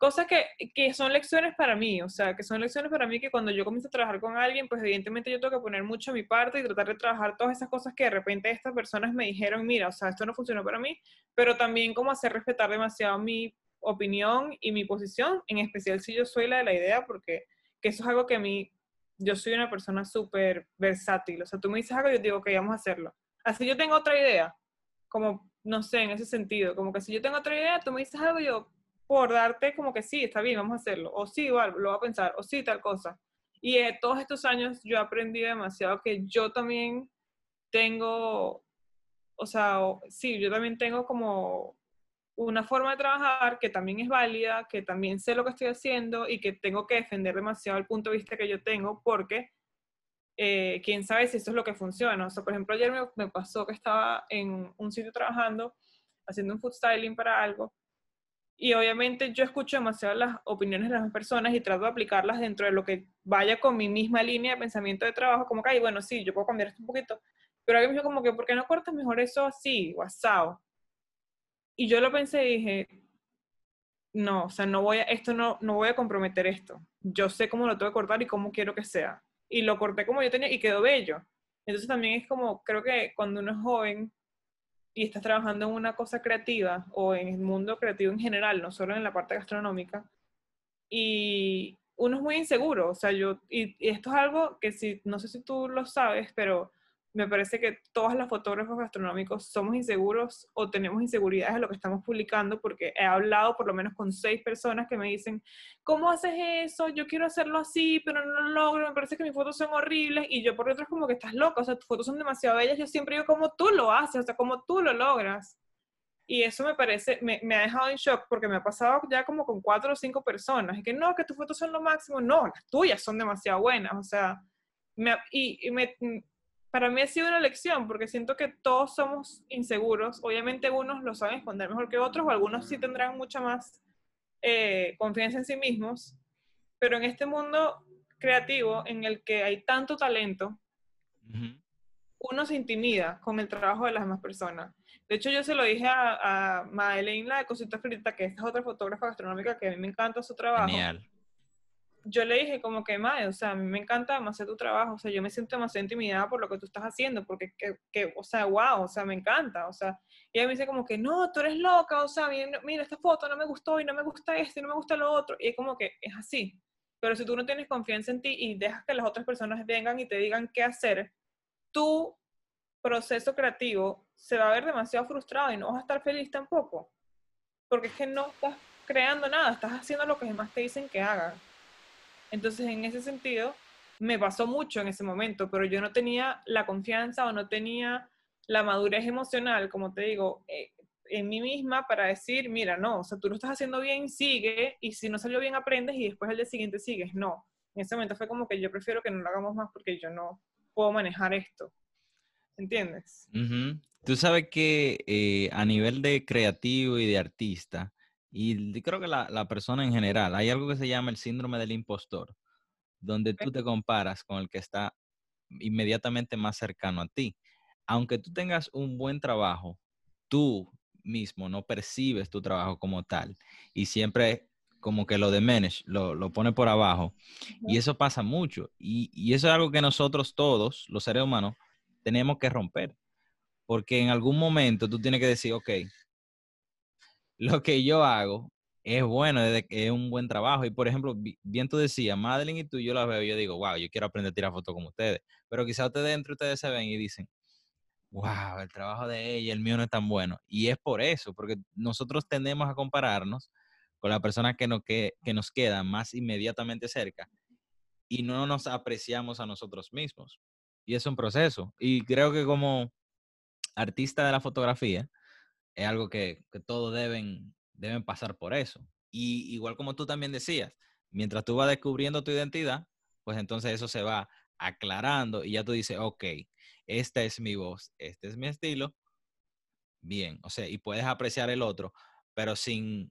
cosas que, que, son lecciones para mí, o sea, que son lecciones para mí que cuando yo comienzo a trabajar con alguien, pues evidentemente yo tengo que poner mucho a mi parte y tratar de trabajar todas esas cosas que de repente estas personas me dijeron, mira, o sea, esto no funcionó para mí, pero también como hacer respetar demasiado mi opinión y mi posición, en especial si yo soy la de la idea, porque que eso es algo que a mí, yo soy una persona súper versátil, o sea, tú me dices algo y yo digo, ok, vamos a hacerlo. Así yo tengo otra idea, como, no sé, en ese sentido, como que si yo tengo otra idea, tú me dices algo y yo, por darte como que sí, está bien, vamos a hacerlo, o sí, igual, lo voy a pensar, o sí, tal cosa. Y eh, todos estos años yo he aprendido demasiado que yo también tengo, o sea, sí, yo también tengo como una forma de trabajar que también es válida, que también sé lo que estoy haciendo y que tengo que defender demasiado el punto de vista que yo tengo porque eh, quién sabe si eso es lo que funciona. O sea, por ejemplo, ayer me, pasó que estaba en un sitio trabajando, haciendo un food styling para algo y obviamente yo escucho demasiado las opiniones de las personas y trato de aplicarlas dentro de lo que vaya con mi misma línea de pensamiento de trabajo, como que, ay, bueno, sí, yo puedo cambiar esto un poquito, pero alguien me dijo como que, ¿por qué no cortas mejor eso así, WhatsApp? Y yo lo pensé y dije, no, o sea, no voy a, esto no, no voy a comprometer esto. Yo sé cómo lo tengo que cortar y cómo quiero que sea. Y lo corté como yo tenía y quedó bello. Entonces también es como, creo que cuando uno es joven, y estás trabajando en una cosa creativa o en el mundo creativo en general, no solo en la parte gastronómica, y uno es muy inseguro, o sea, yo, y, y esto es algo que si, no sé si tú lo sabes, pero me parece que todos los fotógrafos gastronómicos somos inseguros o tenemos inseguridades de lo que estamos publicando, porque he hablado por lo menos con seis personas que me dicen, ¿cómo haces eso? Yo quiero hacerlo así, pero no lo logro, me parece que mis fotos son horribles, y yo por dentro es como que estás loca, o sea, tus fotos son demasiado bellas, yo siempre digo, ¿cómo tú lo haces? O sea, ¿cómo tú lo logras? Y eso me parece, me, me, ha dejado en shock porque me ha pasado ya como con cuatro o cinco personas. Y que no, que tus fotos son lo máximo. No, las tuyas son demasiado buenas. O sea, y me, para mí ha sido una lección porque siento que todos somos inseguros. Obviamente unos lo saben esconder mejor que otros o algunos sí tendrán mucha más eh, confianza en sí mismos. Pero en este mundo creativo en el que hay tanto talento, uno se intimida con el trabajo de las demás personas. De hecho, yo se lo dije a, a Madeleine, la de Cosita Frita, que esta es otra fotógrafa gastronómica que a mí me encanta su trabajo. Genial yo le dije como que, madre, o sea, a mí me encanta demasiado tu trabajo, o sea, yo me siento demasiado intimidada por lo que tú estás haciendo, porque, que, que, o sea, wow, o sea, me encanta, o sea, y ella me dice como que, no, tú eres loca, o sea, mira, esta foto no me gustó y no me gusta este y no me gusta lo otro, y es como que es así, pero si tú no tienes confianza en ti y dejas que las otras personas vengan y te digan qué hacer, tu proceso creativo se va a ver demasiado frustrado y no vas a estar feliz tampoco, porque es que no estás creando nada, estás haciendo lo que demás te dicen que hagas. Entonces, en ese sentido, me pasó mucho en ese momento, pero yo no tenía la confianza o no tenía la madurez emocional, como te digo, eh, en mí misma para decir, mira, no, o sea, tú lo estás haciendo bien, sigue, y si no salió bien, aprendes y después el día siguiente sigues. No, en ese momento fue como que yo prefiero que no lo hagamos más porque yo no puedo manejar esto. ¿Entiendes? Tú sabes que eh, a nivel de creativo y de artista, y creo que la, la, persona en general, hay algo que se llama el síndrome del impostor, donde tú te comparas con el que está inmediatamente más cercano a ti. Aunque tú tengas un buen trabajo, tú mismo no percibes tu trabajo como tal y siempre como que lo de lo, lo pone por abajo. Y eso pasa mucho. Y, y eso es algo que nosotros todos, los seres humanos, tenemos que romper porque en algún momento tú tienes que decir, ok, lo que yo hago es bueno, es, un buen trabajo. Y por ejemplo, bien tú decías, Madeline y tú, yo la veo yo digo, wow, yo quiero aprender a tirar fotos como ustedes. Pero quizás ustedes entre ustedes se ven y dicen, wow, el trabajo de ella, el mío no es tan bueno. Y es por eso, porque nosotros tendemos a compararnos con la persona que nos, que, que nos queda más inmediatamente cerca y no nos apreciamos a nosotros mismos. Y es un proceso. Y creo que como artista de la fotografía, es algo que, que todos deben, deben pasar por eso. Y igual como tú también decías, mientras tú vas descubriendo tu identidad, pues entonces eso se va aclarando y ya tú dices, ok, esta es mi voz, este es mi estilo, bien, o sea, y puedes apreciar el otro, pero sin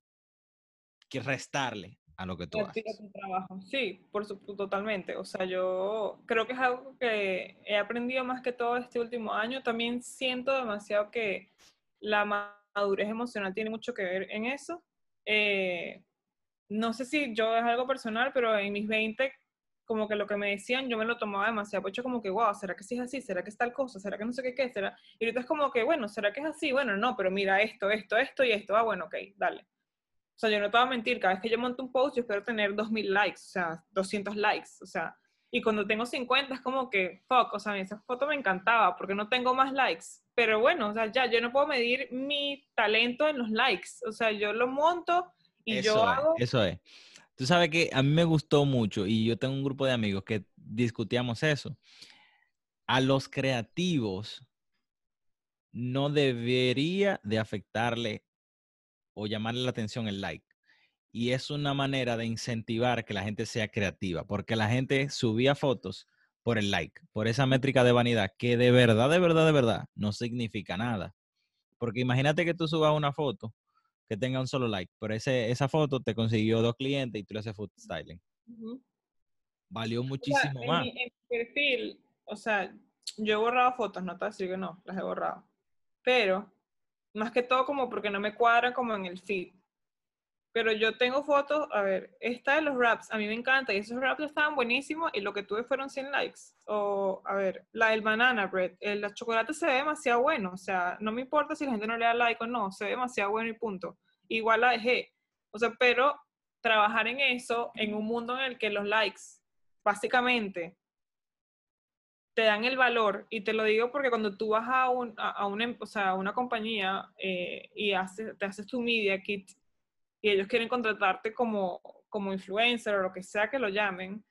que restarle a lo que tú haces. Trabajo. Sí, por supuesto, totalmente. O sea, yo creo que es algo que he aprendido más que todo este último año. También siento demasiado que la madurez emocional tiene mucho que ver en eso. Eh, no sé si yo es algo personal, pero en mis 20 como que lo que me decían yo me lo tomaba demasiado hecho como que, wow, ¿será que sí es así? ¿Será que es tal cosa? ¿Será que no sé qué qué? ¿Será? Y ahorita es como que, bueno, ¿será que es así? Bueno, no, pero mira esto, esto, esto y esto. Ah, bueno, ok, dale. O sea, yo no te voy a mentir, cada vez que yo monto un post yo espero tener 2000 likes, o sea, 200 likes, o sea, y cuando tengo 50 es como que, fuck, o sea, esa foto me encantaba porque no tengo más likes. Pero bueno, o sea, ya, yo no puedo medir mi talento en los likes. O sea, yo lo monto y yo hago... Eso es. Tú sabes que a mí me gustó mucho y yo tengo un grupo de amigos que discutíamos eso. A los creativos no debería de afectarle o llamarle la atención el like. Y es una manera de incentivar que la gente sea creativa, porque la gente subía fotos por el like, por esa métrica de vanidad, que de verdad, de verdad, de verdad, no significa nada. Porque imagínate que tú subas una foto que tenga un solo like, pero ese, esa foto te consiguió dos clientes y tú le haces food styling. Valió muchísimo más. En mi, perfil, o sea, yo he borrado fotos, no te voy que no, las he borrado. Pero, más que todo como porque no me cuadran como en el feed. Pero yo tengo fotos, a ver, esta de los raps, a mí me encanta, y esos raps estaban buenísimos, y lo que tuve fueron 100 likes. O, a ver, la del banana bread, el chocolate se ve demasiado bueno, o sea, no me importa si la gente no le da like o no, se ve demasiado bueno y punto. Igual la dejé. O sea, pero trabajar en eso, en un mundo en el que los likes, básicamente, te dan el valor, y te lo digo porque cuando tú vas a, un, a, una, o sea, a una compañía eh, y haces, te haces tu media kit, y ellos quieren contratarte como, como influencer o lo que sea que lo llamen,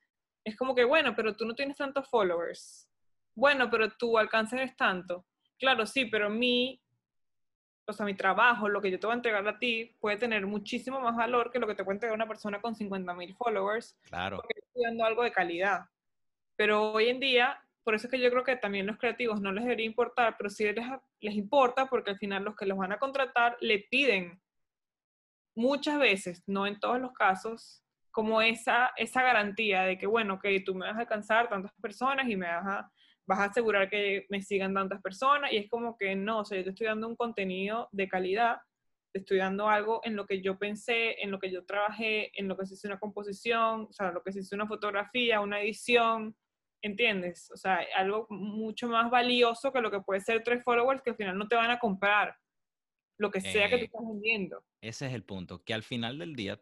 es como que, bueno, pero tú no tienes tantos followers. Bueno, pero tu alcance es tanto. Claro, sí, pero mi, o sea, mi trabajo, lo que yo te voy a entregar a ti, puede tener muchísimo más valor que lo que te puede entregar una persona con 50 mil followers. Claro. Porque estoy dando algo de calidad. Pero hoy en día, por eso es que yo creo que también los creativos no les debería importar, pero sí les, les importa porque al final los que los van a contratar le piden muchas veces, no en todos los casos, como esa, esa garantía de que, bueno, que tú me vas a alcanzar tantas personas y me vas a, vas a asegurar que me sigan tantas personas. Y es como que no, o sea, yo te estoy dando un contenido de calidad, te estoy dando algo en lo que yo pensé, en lo que yo trabajé, en lo que se hizo una composición, o sea, lo que se hizo una fotografía, una edición, ¿entiendes? O sea, algo mucho más valioso que lo que puede ser tres followers que al final no te van a comprar lo que sea que tú eh, estás vendiendo. Ese es el punto, que al final del día,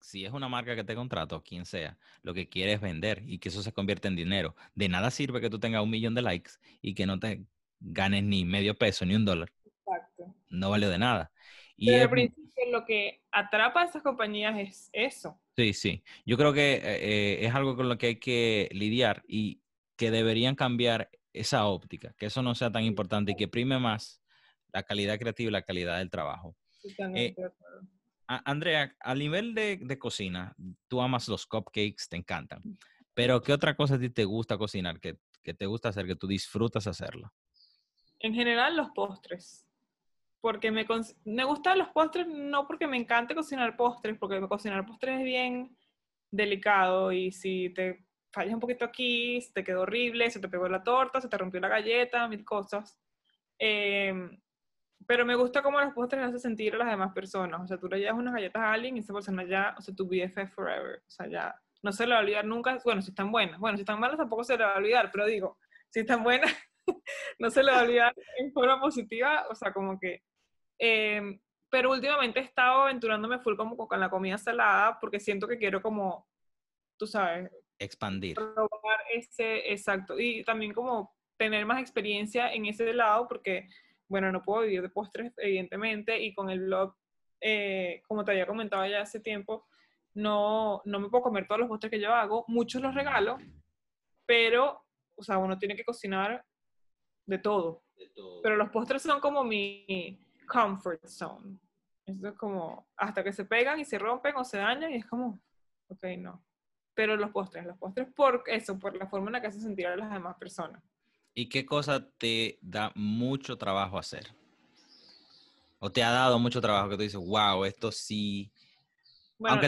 si es una marca que te contrata o quien sea, lo que quiere es vender y que eso se convierte en dinero. De nada sirve que tú tengas un millón de likes y que no te ganes ni medio peso ni un dólar. Exacto. No vale de nada. Y Pero al principio lo que atrapa a esas compañías es eso. Sí, sí. Yo creo que eh, eh, es algo con lo que hay que lidiar y que deberían cambiar esa óptica, que eso no sea tan importante y que prime más la calidad creativa y la calidad del trabajo. Eh, Andrea, a nivel de, cocina, tú amas los cupcakes, te encantan. Pero, ¿qué otra cosa a ti te gusta cocinar? ¿Qué, te gusta hacer? ¿Que tú disfrutas hacerlo? En general, los postres. Porque me, me gustan los postres no porque me encante cocinar postres, porque cocinar postres es bien delicado y si te fallas un poquito aquí, te quedó horrible, se te pegó la torta, se te rompió la galleta, mil cosas. Eh, pero me gusta cómo los postres hacen sentir a las demás personas. O sea, tú le llevas unas galletas a alguien y esa persona ya, o sea, tu BFF forever. O sea, ya no se le va a olvidar nunca. Bueno, si están buenas. Bueno, si están malas tampoco se le va a olvidar, pero digo, si están buenas, no se le va a olvidar en forma positiva, o sea, como que... Em, pero últimamente he estado aventurándome full como con la comida salada porque siento que quiero como, tú sabes... Expandir. Probar ese, exacto. Y también como tener más experiencia en ese lado porque, bueno, no puedo vivir de postres, evidentemente, y con el blog, eh, como te había comentado ya hace tiempo, no, no me puedo comer todos los postres que yo hago, muchos los regalo, pero, o sea, uno tiene que cocinar de todo. Pero los postres son como mi comfort zone. Eso es como, hasta que se pegan y se rompen o se dañan, y es como, ok, no. Pero los postres, los postres por eso, por la forma en la que hace sentir a las demás personas. ¿Y qué cosa te da mucho trabajo hacer? ¿O te ha dado mucho trabajo que tú dices, wow, esto sí... Bueno,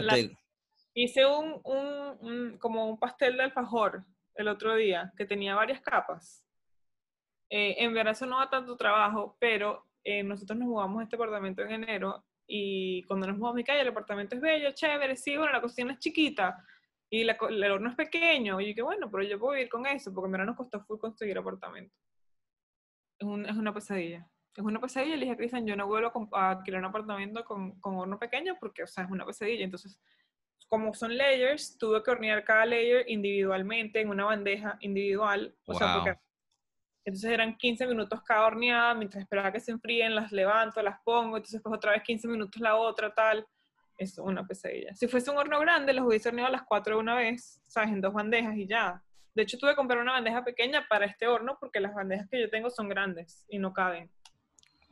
hice un, un, como un pastel de alfajor el otro día que tenía varias capas. Eh, en verdad eso no da tanto trabajo, pero eh, nosotros nos mudamos a este apartamento en enero y cuando nos mudamos a mi calle, el apartamento es bello, chévere, sí, bueno, la cocina es chiquita y la, el horno es pequeño. Y yo que bueno, pero yo puedo vivir con eso porque en verdad nos costó full construir apartamento. Es, un, es una pesadilla. Es una pesadilla. Le dije a Cristian, yo no vuelvo a, alquilar un apartamento con, con horno pequeño porque, o sea, es una pesadilla. Entonces, como son layers, tuve que hornear cada layer individualmente en una bandeja individual. O sea, porque entonces eran 15 minutos cada horneada, mientras esperaba que se enfríen, las levanto, las pongo, entonces pues otra vez 15 minutos la otra, tal. Es una pesadilla. Si fuese un horno grande, los hubiese horneado a las 4 de una vez, ¿sabes? En dos bandejas y ya. De hecho, tuve que comprar una bandeja pequeña para este horno porque las bandejas que yo tengo son grandes y no caben.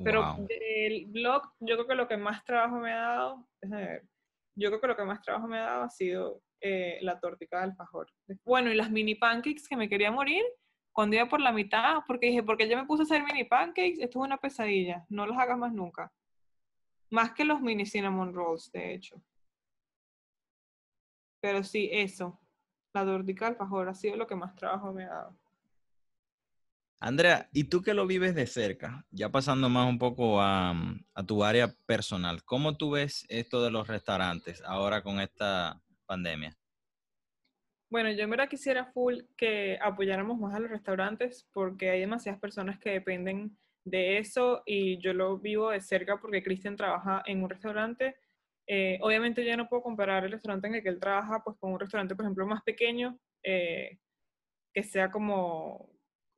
Pero del blog, yo creo que lo que más trabajo me ha dado, déjame ver, yo creo que lo que más trabajo me ha dado ha sido eh, la tortica de alfajor. Bueno, y las mini pancakes que me quería morir cuando iba por la mitad, porque dije, porque yo me puse a hacer mini pancakes, esto es una pesadilla, no los hagas más nunca. Más que los mini cinnamon rolls, de hecho. Pero sí, eso. La tortica de alfajor ha sido lo que más trabajo me ha dado. Andrea, ¿y tú que lo vives de cerca? Ya pasando más un poco a, a, tu área personal, ¿cómo tú ves esto de los restaurantes ahora con esta pandemia? Bueno, yo en verdad quisiera full que apoyáramos más a los restaurantes porque hay demasiadas personas que dependen de eso y yo lo vivo de cerca porque Cristian trabaja en un restaurante. Eh, obviamente yo no puedo comparar el restaurante en el que él trabaja pues con un restaurante, por ejemplo, más pequeño, eh, que sea como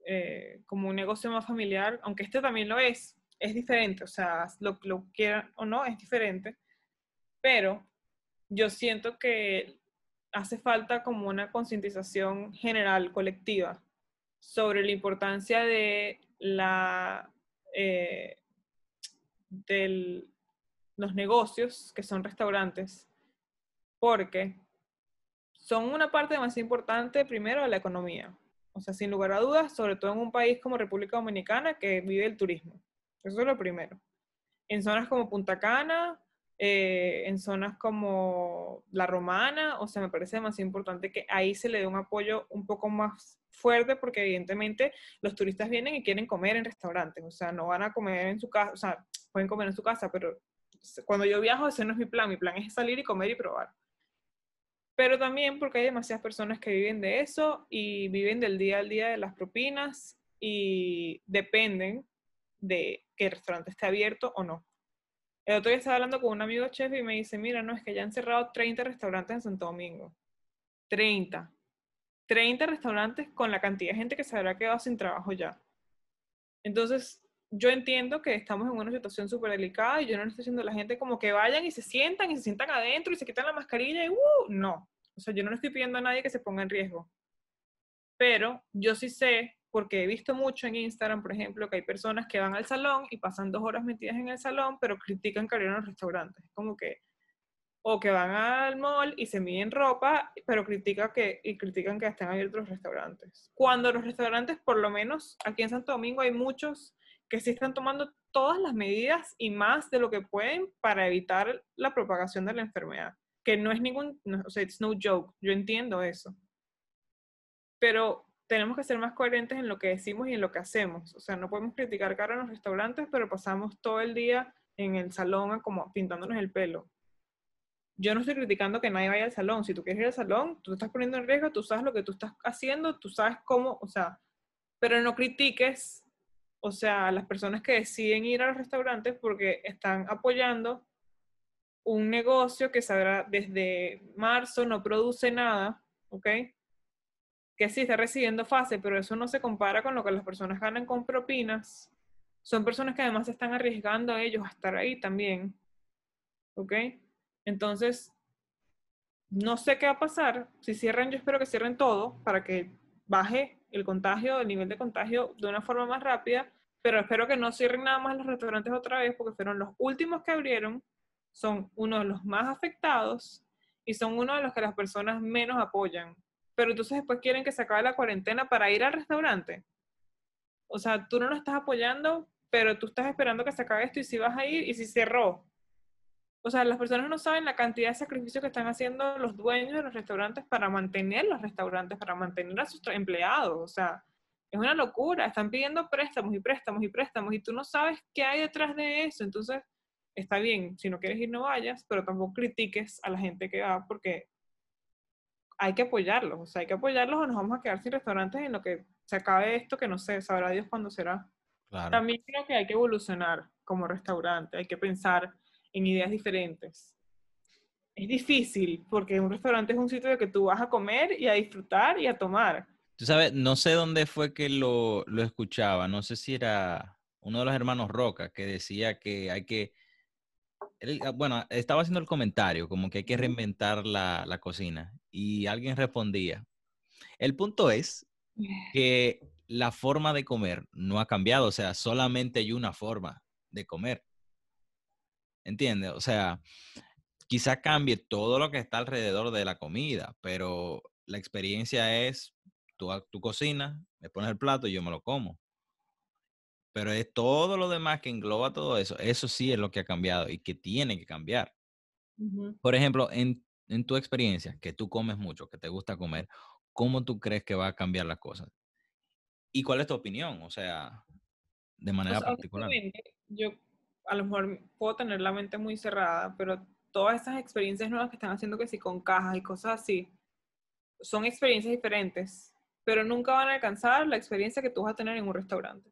eh, como un negocio más familiar, aunque este también lo es, es diferente, o sea, lo, lo quieran o no, es diferente, pero yo siento que hace falta como una concientización general, colectiva, sobre la importancia de la eh, de los negocios que son restaurantes, porque son una parte más importante primero de la economía. O sea, sin lugar a dudas, sobre todo en un país como República Dominicana que vive el turismo. Eso es lo primero. En zonas como Punta Cana, eh, en zonas como La Romana, o sea, me parece demasiado importante que ahí se le dé un apoyo un poco más fuerte porque evidentemente los turistas vienen y quieren comer en restaurantes, o sea, no van a comer en su casa, o sea, pueden comer en su casa, pero cuando yo viajo ese no es mi plan, mi plan es salir y comer y probar pero también porque hay demasiadas personas que viven de eso y viven del día al día de las propinas y dependen de que el restaurante esté abierto o no. El otro día estaba hablando con un amigo chef y me dice, mira, no, es que ya han cerrado 30 restaurantes en Santo Domingo. 30. 30 restaurantes con la cantidad de gente que se habrá quedado sin trabajo ya. Entonces, yo entiendo que estamos en una situación súper delicada y yo no estoy diciendo a la gente como que vayan y se sientan y se sientan adentro y se quitan la mascarilla y uh, no. O sea, yo no le estoy pidiendo a nadie que se ponga en riesgo. Pero yo sí sé, porque he visto mucho en Instagram, por ejemplo, que hay personas que van al salón y pasan dos horas metidas en el salón, pero critican que abrieron los restaurantes. Como que, o que van al mall y se miden ropa, pero critican que, y critican que estén abiertos los restaurantes. Cuando los restaurantes, por lo menos aquí en Santo Domingo, hay muchos que sí están tomando todas las medidas y más de lo que pueden para evitar la propagación de la enfermedad. Que no es ningún, o sea, it's no joke, yo entiendo eso. Pero tenemos que ser más coherentes en lo que decimos y en lo que hacemos. O sea, no podemos criticar cara en los restaurantes, pero pasamos todo el día en el salón como pintándonos el pelo. Yo no estoy criticando que nadie vaya al salón. Si tú quieres ir al salón, tú te estás poniendo en riesgo, tú sabes lo que tú estás haciendo, tú sabes cómo, o sea, pero no critiques, o sea, a las personas que deciden ir a los restaurantes porque están apoyando un negocio que sabrá desde marzo no produce nada, ¿ok? Que sí está recibiendo fase, pero eso no se compara con lo que las personas ganan con propinas. Son personas que además están arriesgando a ellos a estar ahí también, ¿ok? Entonces, no sé qué va a pasar. Si cierran, yo espero que cierren todo para que baje el contagio, el nivel de contagio de una forma más rápida, pero espero que no cierren nada más los restaurantes otra vez porque fueron los últimos que abrieron son uno de los más afectados y son uno de los que las personas menos apoyan. Pero entonces después quieren que se acabe la cuarentena para ir al restaurante. O sea, tú no lo estás apoyando, pero tú estás esperando que se acabe esto y si vas a ir y si cerró. O sea, las personas no saben la cantidad de sacrificios que están haciendo los dueños de los restaurantes para mantener los restaurantes, para mantener a sus empleados. O sea, es una locura. Están pidiendo préstamos y préstamos y préstamos y tú no sabes qué hay detrás de eso. Entonces, está bien, si no quieres ir no vayas, pero tampoco critiques a la gente que va porque hay que apoyarlos, o sea, hay que apoyarlos o nos vamos a quedar sin restaurantes en lo que se acabe esto que no sé, sabrá Dios cuándo será. También creo que hay que evolucionar como restaurante, hay que pensar en ideas diferentes. Es difícil porque un restaurante es un sitio de que tú vas a comer y a disfrutar y a tomar. Tú sabes, no sé dónde fue que lo, lo escuchaba, no sé si era uno de los hermanos Roca que decía que hay que bueno, estaba haciendo el comentario, como que hay que reinventar la, la cocina. Y alguien respondía, el punto es que la forma de comer no ha cambiado, o sea, solamente hay una forma de comer. ¿Entiendes? O sea, quizá cambie todo lo que está alrededor de la comida, pero la experiencia es, tú, tu cocina, me pones el plato y yo me lo como. Pero es todo lo demás que engloba todo eso. Eso sí es lo que ha cambiado y que tiene que cambiar. Por ejemplo, en, en, tu experiencia, que tú comes mucho, que te gusta comer, ¿cómo tú crees que va a cambiar las cosas? ¿Y cuál es tu opinión? O sea, de manera pues, particular. Yo a lo mejor puedo tener la mente muy cerrada, pero todas esas experiencias nuevas que están haciendo que sí con cajas y cosas así, son experiencias diferentes, pero nunca van a alcanzar la experiencia que tú vas a tener en un restaurante.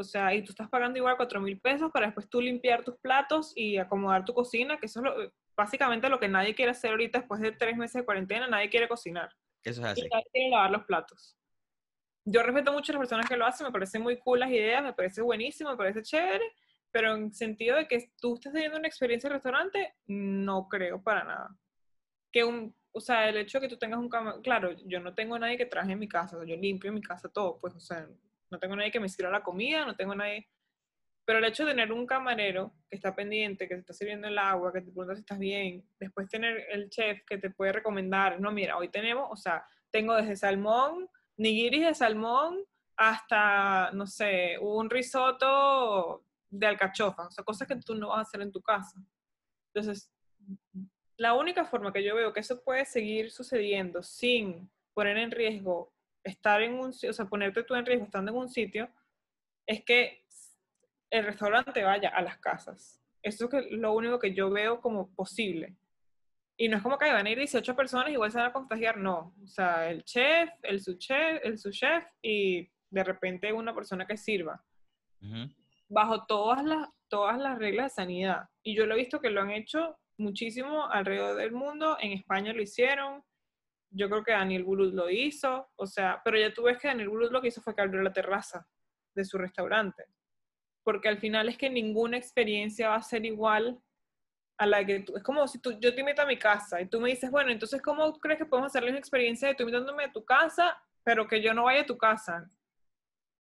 O sea, y tú estás pagando igual cuatro mil pesos para después tú limpiar tus platos y acomodar tu cocina, que eso es básicamente lo que nadie quiere hacer ahorita después de tres meses de cuarentena, nadie quiere cocinar. Eso es así. Y nadie quiere lavar los platos. Yo respeto mucho a las personas que lo hacen, me parecen muy cool las ideas, me parece buenísimo, me parece chévere, pero en sentido de que tú estés teniendo una experiencia en restaurante, no creo para nada. Que un, o sea, el hecho de que tú tengas un cama, claro, yo no tengo a nadie que traje en mi casa, yo limpio en mi casa todo, pues, o sea, no tengo nadie que me sirva la comida, no tengo nadie... Pero el hecho de tener un camarero que está pendiente, que te está sirviendo el agua, que te pregunta si estás bien, después tener el chef que te puede recomendar, no, mira, hoy tenemos, o sea, tengo desde salmón, nigiris de salmón, hasta, no sé, un risotto de alcachofa, o sea, cosas que tú no vas a hacer en tu casa. Entonces, la única forma que yo veo que eso puede seguir sucediendo sin poner en riesgo estar en un, o sea, ponerte tú en riesgo estando en un sitio, es que el restaurante vaya a las casas. Eso es lo único que yo veo como posible. Y no es como que van a ir 18 personas y igual se van a contagiar, no. O sea, el chef, el subchef, el subchef y de repente una persona que sirva. Bajo todas las, todas las reglas de sanidad. Y yo lo he visto que lo han hecho muchísimo alrededor del mundo. En España lo hicieron, yo creo que Daniel Bulut lo hizo, o sea, pero ya tú ves que Daniel Bulut lo que hizo fue que abrió la terraza de su restaurante. Porque al final es que ninguna experiencia va a ser igual a la que tú. Es como si tú, yo te invito a mi casa y tú me dices, bueno, entonces, ¿cómo crees que podemos hacer una experiencia de tú invitándome a tu casa, pero que yo no vaya a tu casa?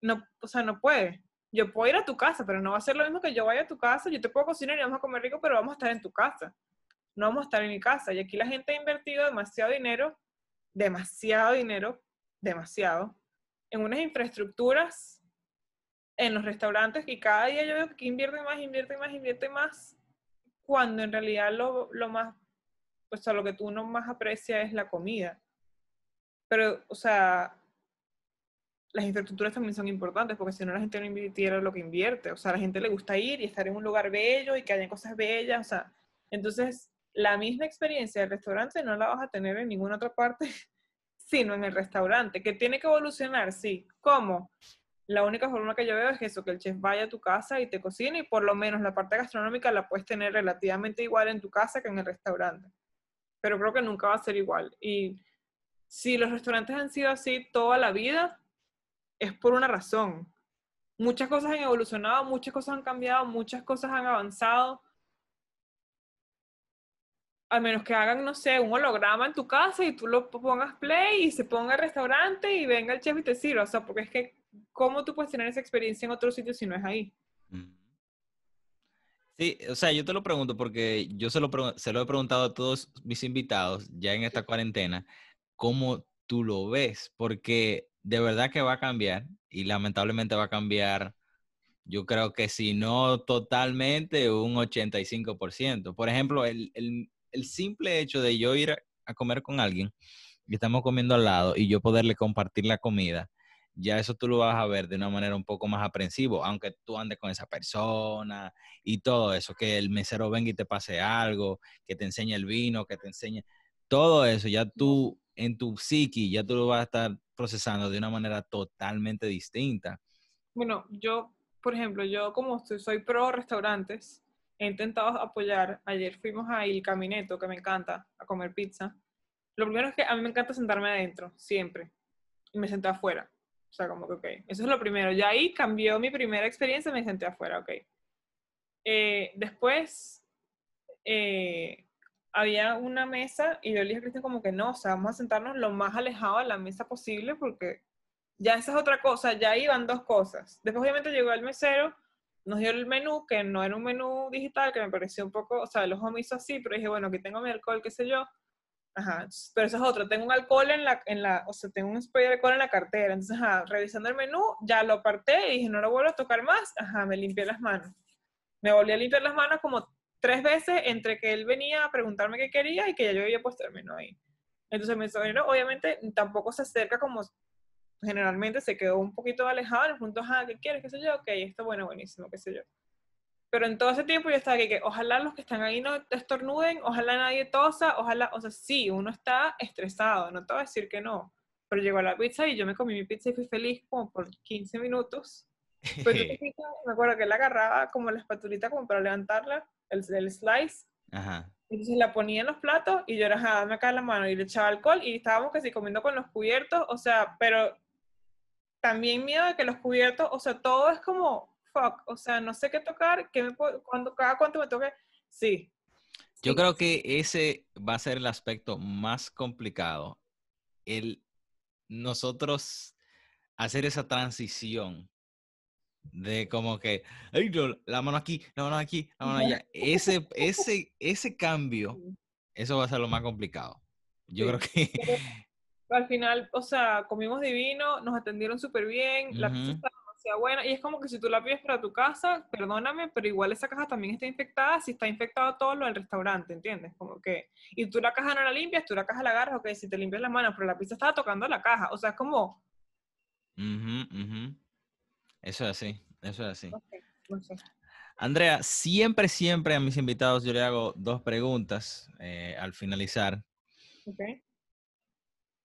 No, o sea, no puede. Yo puedo ir a tu casa, pero no va a ser lo mismo que yo vaya a tu casa. Yo te puedo cocinar y vamos a comer rico, pero vamos a estar en tu casa. No vamos a estar en mi casa. Y aquí la gente ha invertido demasiado dinero demasiado dinero, demasiado, en unas infraestructuras en los restaurantes y cada día yo veo que invierte más, invierte más, invierte más, cuando en realidad lo, lo más, pues a lo que tú no más aprecias es la comida. Pero, o sea, las infraestructuras también son importantes porque si no la gente no invirtiera lo que invierte. O sea, a la gente le gusta ir y estar en un lugar bello y que haya cosas bellas. O sea, entonces la misma experiencia del restaurante no la vas a tener en ninguna otra parte sino en el restaurante, que tiene que evolucionar, sí. ¿Cómo? La única forma que yo veo es eso, que el chef vaya a tu casa y te cocine y por lo menos la parte gastronómica la puedes tener relativamente igual en tu casa que en el restaurante. Pero creo que nunca va a ser igual. Y si los restaurantes han sido así toda la vida, es por una razón. Muchas cosas han evolucionado, muchas cosas han cambiado, muchas cosas han avanzado. A menos que hagan, no sé, un holograma en tu casa y tú lo pongas play y se ponga el restaurante y venga el chef y te sirva. O sea, porque es que ¿cómo tú puedes tener esa experiencia en otro sitio si no es ahí? Sí, o sea, yo te lo pregunto porque yo se lo, se lo he preguntado a todos mis invitados ya en esta cuarentena, ¿cómo tú lo ves? Porque de verdad que va a cambiar y lamentablemente va a cambiar, yo creo que si no totalmente, un 85%. Por ejemplo, el, el, el simple hecho de yo ir a comer con alguien y estamos comiendo al lado y yo poderle compartir la comida, ya eso tú lo vas a ver de una manera un poco más aprensivo, aunque tú andes con esa persona y todo eso, que el mesero venga y te pase algo, que te enseñe el vino, que te enseñe todo eso, ya tú en tu psiqui, ya tú lo vas a estar procesando de una manera totalmente distinta. Bueno, yo, por ejemplo, yo como soy pro restaurantes, he intentado apoyar, ayer fuimos a El Camineto, que me encanta, a comer pizza. Lo primero es que a mí me encanta sentarme adentro, siempre, y me senté afuera o sea, como que, ok, eso es lo primero. Ya ahí cambió mi primera experiencia, me senté afuera, ok. Eh, después, eh, había una mesa y yo le dije a Cristian como que no, o sea, vamos a sentarnos lo más alejado de la mesa posible porque ya esa es otra cosa, ya iban dos cosas. Después obviamente llegó el mesero, nos dio el menú, que no era un menú digital, que me pareció un poco, o sea, ojo me hizo así, pero dije, bueno, aquí tengo mi alcohol, qué sé yo. Ajá, pero eso es otro. Tengo un alcohol en la, en la, o sea, tengo un spray de alcohol en la cartera. Entonces, ajá, revisando el menú, ya lo aparté y dije, no lo vuelvo a tocar más. Ajá, me limpié las manos. Me volví a limpiar las manos como tres veces entre que él venía a preguntarme qué quería y que ya yo había puesto el menú ahí. Entonces, mi sobrino, obviamente, tampoco se acerca como generalmente se quedó un poquito alejado el punto, ajá, ¿qué quieres? ¿Qué sé yo? Ok, esto bueno, buenísimo, qué sé yo. Pero en todo ese tiempo yo estaba aquí que ojalá los que están ahí no estornuden, ojalá nadie tosa, ojalá, o sea, sí, uno está estresado, no te voy a decir que no. Pero llegó la pizza y yo me comí mi pizza y fui feliz como por 15 minutos. Pues me acuerdo que la agarraba como la espatulita como para levantarla, el, el slice. Ajá. Entonces la ponía en los platos y yo era, dame acá la mano y le echaba alcohol y estábamos casi comiendo con los cubiertos, o sea, pero también miedo de que los cubiertos, o sea, todo es como fuck, o sea, no sé qué tocar, que me cuando, cada cuánto me toque, sí. Yo creo que ese va a ser el aspecto más complicado. El nosotros hacer esa transición de como que, ay, la mano aquí, la mano aquí, la mano allá. Ese, ese, ese cambio, eso va a ser lo más complicado. Yo creo que... al final, o sea, comimos divino, nos atendieron súper bien, la pizza estaba sea buena. Y es como que si tú la pides para tu casa, perdóname, pero igual esa caja también está infectada si está infectado todo lo del restaurante, ¿entiendes? Como que, y tú la caja no la limpias, tú la caja la agarras, ok, si te limpias las manos, pero la pizza estaba tocando la caja, o sea, es como... Eso es así, eso es así. Andrea, siempre, siempre a mis invitados yo le hago dos preguntas eh, al finalizar. Okay.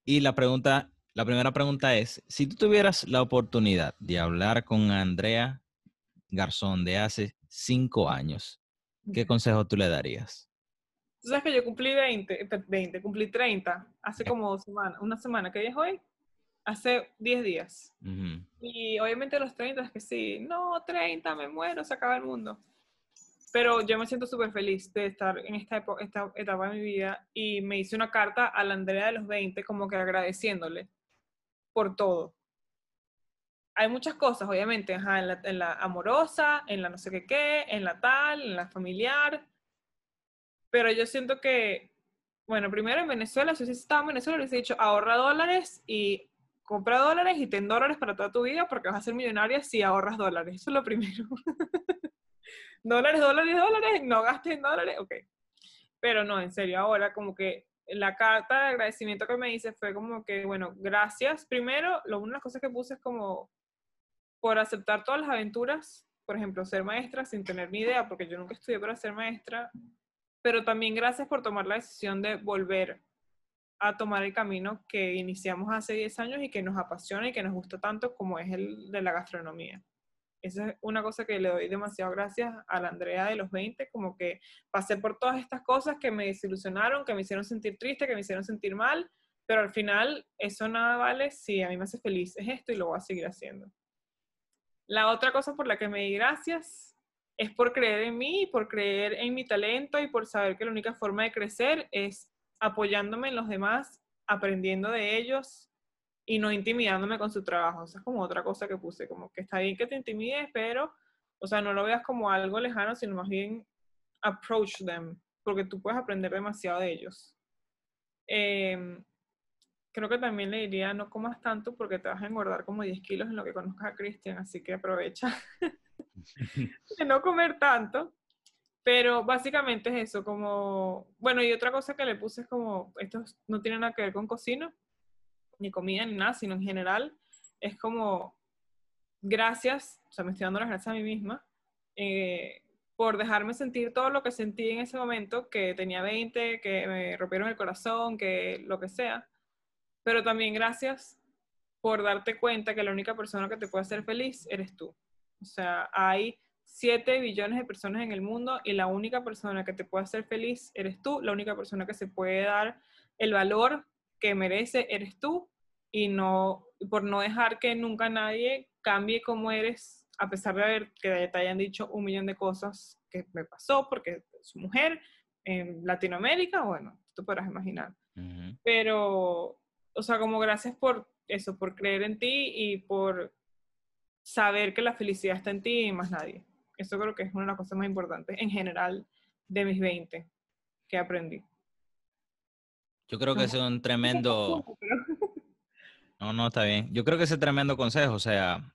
Y la pregunta la primera pregunta es, si tú tuvieras la oportunidad de hablar con Andrea Garzón de hace cinco años, ¿qué consejo tú le darías? Tú sabes que yo cumplí 20, 20 cumplí 30 hace como dos semanas, una semana, ¿qué día es hoy? Hace 10 días. Y obviamente los 30 es que sí, no, 30, me muero, se acaba el mundo. Pero yo me siento súper feliz de estar en esta, esta etapa de mi vida y me hice una carta a la Andrea de los 20 como que agradeciéndole por todo. Hay muchas cosas, obviamente, en, la, amorosa, en la no sé qué qué, en la tal, en la familiar, pero yo siento que, bueno, primero en Venezuela, si estaba en Venezuela, les he dicho, ahorra dólares y compra dólares y ten dólares para toda tu vida porque vas a ser millonaria si ahorras dólares. Eso es lo primero. dólares, dólares, dólares, no gastes dólares, ok. Pero no, en serio, ahora como que la carta de agradecimiento que me hice fue como que, bueno, gracias. Primero, lo, una de las cosas que puse es como por aceptar todas las aventuras, por ejemplo, ser maestra sin tener ni idea, porque yo nunca estudié para ser maestra, pero también gracias por tomar la decisión de volver a tomar el camino que iniciamos hace 10 años y que nos apasiona y que nos gusta tanto como es el de la gastronomía. Esa es una cosa que le doy demasiado gracias a la Andrea de los 20, como que pasé por todas estas cosas que me desilusionaron, que me hicieron sentir triste, que me hicieron sentir mal, pero al final eso nada vale si a mí me hace feliz es esto y lo voy a seguir haciendo. La otra cosa por la que me di gracias es por creer en mí, por creer en mi talento y por saber que la única forma de crecer es apoyándome en los demás, aprendiendo de ellos y no intimidándome con su trabajo. Esa es como otra cosa que puse, como que está bien que te intimides, pero, o sea, no lo veas como algo lejano, sino más bien approach them, porque tú puedes aprender demasiado de ellos. Em, creo que también le diría, no comas tanto porque te vas a engordar como 10 kilos en lo que conozcas a Cristian, así que aprovecha de no comer tanto. Pero básicamente es eso, como, bueno, y otra cosa que le puse es como, esto no tiene nada que ver con cocina, ni comida, ni nada, sino en general, es como, gracias, o sea, me estoy dando las gracias a mí misma, eh, por dejarme sentir todo lo que sentí en ese momento, que tenía 20, que me rompieron el corazón, que lo que sea, pero también gracias por darte cuenta que la única persona que te puede hacer feliz eres tú. O sea, hay 7 billones de personas en el mundo y la única persona que te puede hacer feliz eres tú, la única persona que se puede dar el valor que merece eres tú y no por no dejar que nunca nadie cambie como eres a pesar de haber que te hayan dicho un millón de cosas que me pasó porque es mujer en Latinoamérica, bueno, tú podrás imaginar. Pero o sea, como gracias por eso, por creer en ti y por saber que la felicidad está en ti y más nadie. Eso creo que es una de las cosas más importantes en general de mis 20 que aprendí. Yo creo que es un tremendo... No, no, está bien. Yo creo que es un tremendo consejo, o sea,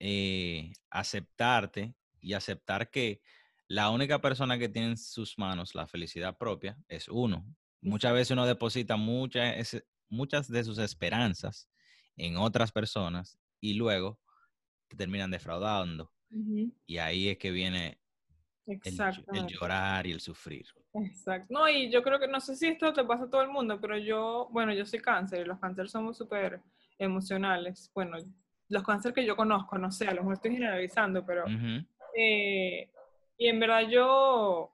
eh, aceptarte y aceptar que la única persona que tiene en sus manos la felicidad propia es uno. Muchas veces uno deposita mucha, muchas de sus esperanzas en otras personas y luego te terminan defraudando. Y ahí es que viene el, llorar y el sufrir. Exacto. No, y yo creo que, no sé si esto te pasa a todo el mundo, pero yo, bueno, yo soy cáncer y los cánceres somos súper emocionales. Bueno, los cánceres que yo conozco, no sé, a lo mejor estoy generalizando, pero... Eh, y en verdad yo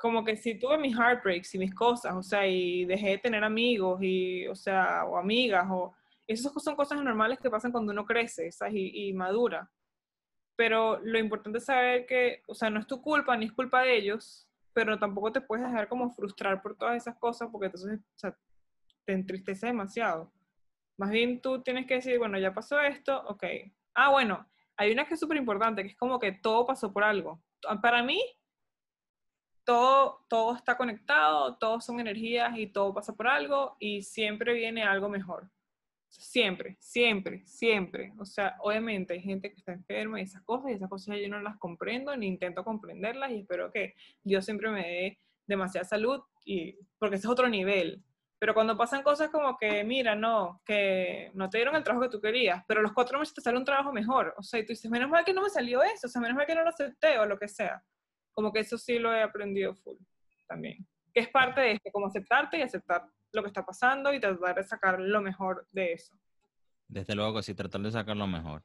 como que si tuve mis heartbreaks y mis cosas, o sea, y dejé de tener amigos y, o sea, o amigas, o esas son cosas normales que pasan cuando uno crece, ¿sabes? Y, madura. Pero lo importante es saber que, o sea, no es tu culpa ni es culpa de ellos, pero tampoco te puedes dejar como frustrar por todas esas cosas porque entonces te entristece demasiado. Más bien tú tienes que decir, bueno, ya pasó esto, ok. Ah, bueno, hay una que es súper importante, que es como que todo pasó por algo. Para mí, todo, todo está conectado, todos son energías y todo pasa por algo y siempre viene algo mejor. Siempre, siempre, siempre. O sea, obviamente hay gente que está enferma y esas cosas, y esas cosas yo no las comprendo ni intento comprenderlas y espero que Dios siempre me dé demasiada salud y porque ese es otro nivel. Pero cuando pasan cosas como que, mira, no, que no te dieron el trabajo que tú querías, pero los cuatro meses te sale un trabajo mejor. O sea, y tú dices, menos mal que no me salió eso, o sea, menos mal que no lo acepté o lo que sea como que eso sí lo he aprendido full también. Que es parte de esto, como aceptarte y aceptar lo que está pasando y tratar de sacar lo mejor de eso. Desde luego que sí, tratar de sacar lo mejor.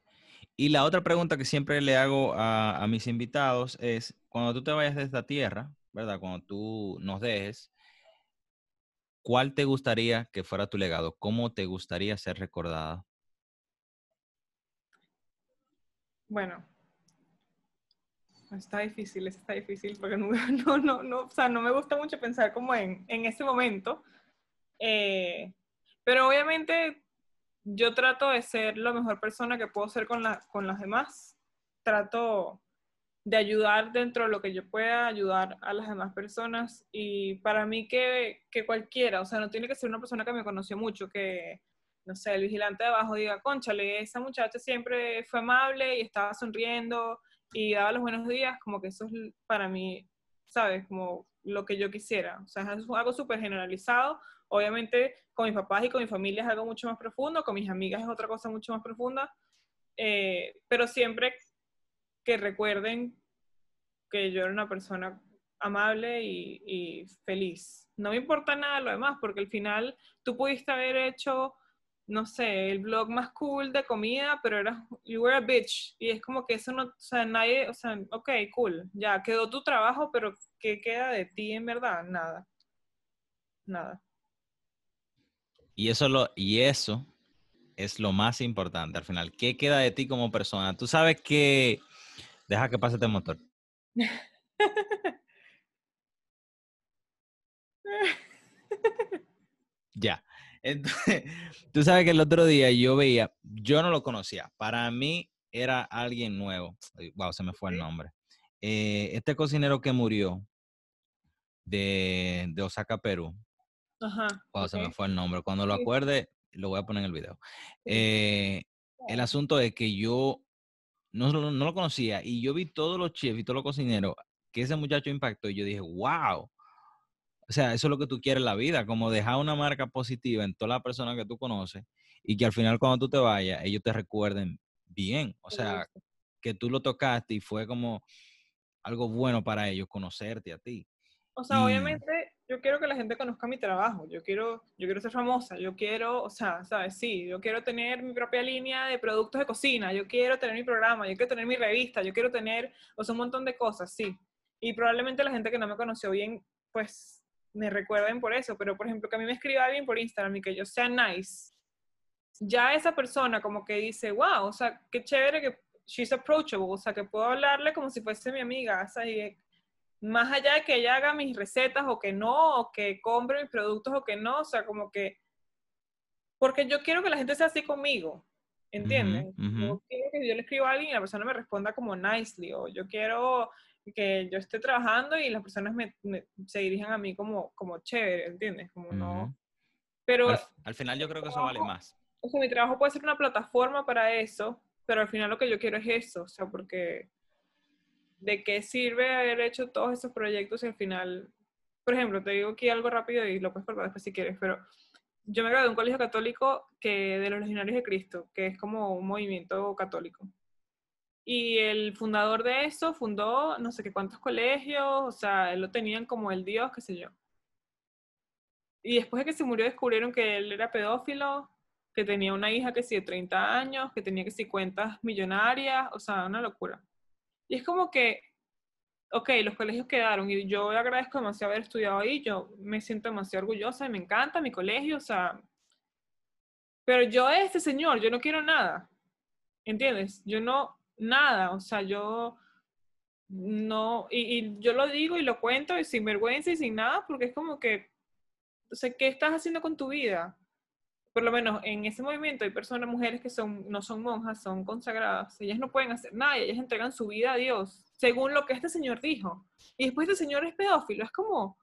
Y la otra pregunta que siempre le hago a, a mis invitados es, cuando tú te vayas de esta tierra, ¿verdad? Cuando tú nos dejes, ¿cuál te gustaría que fuera tu legado? ¿Cómo te gustaría ser recordada? Bueno, Está difícil, está difícil, porque no, no, no, no, o sea, no me gusta mucho pensar como en, en ese momento. Eh, pero obviamente yo trato de ser la mejor persona que puedo ser con, la, con las demás. Trato de ayudar dentro de lo que yo pueda, ayudar a las demás personas. Y para mí que, que cualquiera, o sea, no tiene que ser una persona que me conoció mucho, que, no sé, el vigilante de abajo diga, conchale, esa muchacha siempre fue amable y estaba sonriendo y daba los buenos días, como que eso es para mí, ¿sabes? Como lo que yo quisiera. O sea, es algo súper generalizado. Obviamente con mis papás y con mi familia es algo mucho más profundo, con mis amigas es otra cosa mucho más profunda, eh, pero siempre que recuerden que yo era una persona amable y, y feliz. No me importa nada lo demás, porque al final tú pudiste haber hecho no sé, el blog más cool de comida, pero era, you were a bitch. Y es como que eso no, o sea, nadie, o sea, ok, cool, ya quedó tu trabajo, pero ¿qué queda de ti en verdad? Nada. Nada. Y eso, lo, y eso es lo más importante al final. ¿Qué queda de ti como persona? Tú sabes que... Deja que pase este motor. ya. Entonces, tú sabes que el otro día yo veía, yo no lo conocía, para mí era alguien nuevo. Wow, se me fue el nombre. Eh, este cocinero que murió de, Osaka, Perú. Ajá. Wow, se me fue el nombre. Cuando lo acuerde, lo voy a poner en el video. Eh, el asunto es que yo no, no, lo conocía y yo vi todos los chefs y todos los cocineros que ese muchacho impactó y yo dije, wow, o sea, eso es lo que tú quieres en la vida, como dejar una marca positiva en todas las personas que tú conoces y que al final cuando tú te vayas, ellos te recuerden bien. O sea, que tú lo tocaste y fue como algo bueno para ellos conocerte a ti. O sea, obviamente yo quiero que la gente conozca mi trabajo, yo quiero, yo quiero ser famosa, yo quiero, o sea, sabes, sí, yo quiero tener mi propia línea de productos de cocina, yo quiero tener mi programa, yo quiero tener mi revista, yo quiero tener, o sea, un montón de cosas, sí. Y probablemente la gente que no me conoció bien, pues me recuerden por eso, pero por ejemplo, que a mí me escriba alguien por Instagram y que yo sea nice, ya esa persona como que dice, wow, o sea, qué chévere que she's approachable, o sea, que puedo hablarle como si fuese mi amiga, o sea, más allá de que ella haga mis recetas o que no, o que compre mis productos o que no, o sea, como que, porque yo quiero que la gente sea así conmigo, ¿entiendes? Yo quiero que yo le escriba a alguien y la persona me responda como nicely, o yo quiero que yo esté trabajando y las personas me, se dirijan a mí como, como chévere, ¿entiendes? Como no. Pero... Al, final yo creo que eso vale más. O sea, mi trabajo puede ser una plataforma para eso, pero al final lo que yo quiero es eso, o sea, porque ¿de qué sirve haber hecho todos esos proyectos y al final, por ejemplo, te digo aquí algo rápido y lo puedes cortar después si quieres, pero yo me gradué de un colegio católico que de los legionarios de Cristo, que es como un movimiento católico. Y el fundador de eso fundó no sé qué cuántos colegios, o sea, lo tenían como el Dios, qué sé yo. Y después de que se murió descubrieron que él era pedófilo, que tenía una hija que sí de 30 años, que tenía que sí cuentas millonarias, o sea, una locura. Y es como que, ok, los colegios quedaron y yo agradezco demasiado haber estudiado ahí, yo me siento demasiado orgullosa y me encanta mi colegio, o sea, pero yo este señor, yo no quiero nada, ¿entiendes? Yo no, nada, o sea, yo no, y, yo lo digo y lo cuento y sin vergüenza y sin nada, porque es como que, o sea, ¿qué estás haciendo con tu vida? Por lo menos en ese movimiento hay personas, mujeres que son, no son monjas, son consagradas, ellas no pueden hacer nada, ellas entregan su vida a Dios, según lo que este señor dijo. Y después este señor es pedófilo, es como,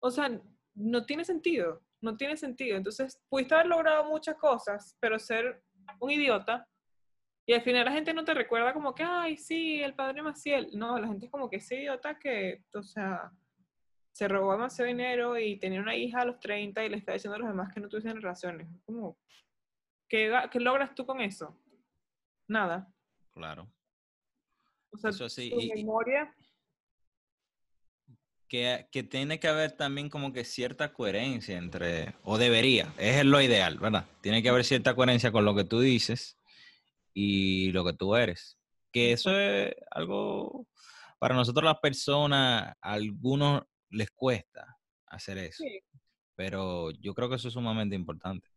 o sea, no tiene sentido, no tiene sentido. Entonces, pudiste haber logrado muchas cosas, pero ser un idiota y al final la gente no te recuerda como que, ay, sí, el padre Maciel. No, la gente es como que ese idiota que, o sea, se robó demasiado dinero y tenía una hija a los 30 y le está diciendo a los demás que no tuviesen relaciones. Como, ¿qué, ¿qué logras tú con eso? Nada. Claro. O sea, eso sí. tu memoria... Que, que, tiene que haber también como que cierta coherencia entre, o debería, es lo ideal, ¿verdad? Tiene que haber cierta coherencia con lo que tú dices y lo que tú eres. Que eso es algo, para nosotros las personas, algunos les cuesta hacer eso. Pero yo creo que eso es sumamente importante.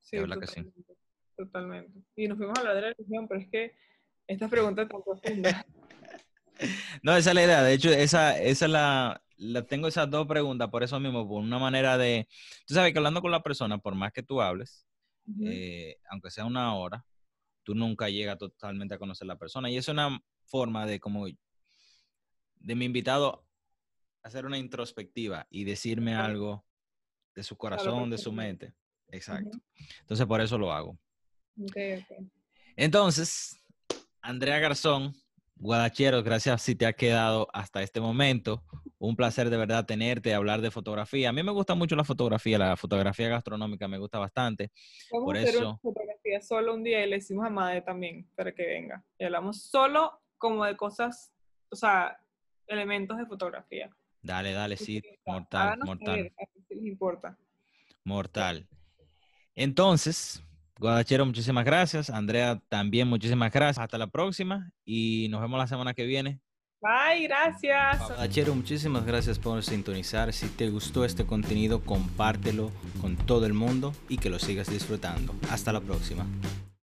Sí, totalmente, que sí. Totalmente. Y nos fuimos a hablar de la religión, pero es que esta pregunta es tan profunda. no, esa es la idea. De hecho, esa, esa la, la, tengo esas dos preguntas por eso mismo, por una manera de... Tú sabes que hablando con la persona, por más que tú hables, eh, aunque sea una hora, tú nunca llegas totalmente a conocer a la persona. Y es una forma de como de mi invitado hacer una introspectiva y decirme algo de su corazón, de su mente. Exacto. Entonces, por eso lo hago. Entonces, Andrea Garzón, Guadachero, gracias si te ha quedado hasta este momento. Un placer de verdad tenerte, hablar de fotografía. A mí me gusta mucho la fotografía, la fotografía gastronómica me gusta bastante. Vamos Por a hacer eso... una fotografía solo un día y le decimos a Madre también para que venga. Y hablamos solo como de cosas, o sea, elementos de fotografía. Dale, dale, sí, mortal, mortal. les importa. Mortal. Entonces, Guadachero, muchísimas gracias. Andrea, también muchísimas gracias. Hasta la próxima y nos vemos la semana que viene. Bye, gracias. Guadachero, muchísimas gracias por sintonizar. Si te gustó este contenido, compártelo con todo el mundo y que lo sigas disfrutando. Hasta la próxima.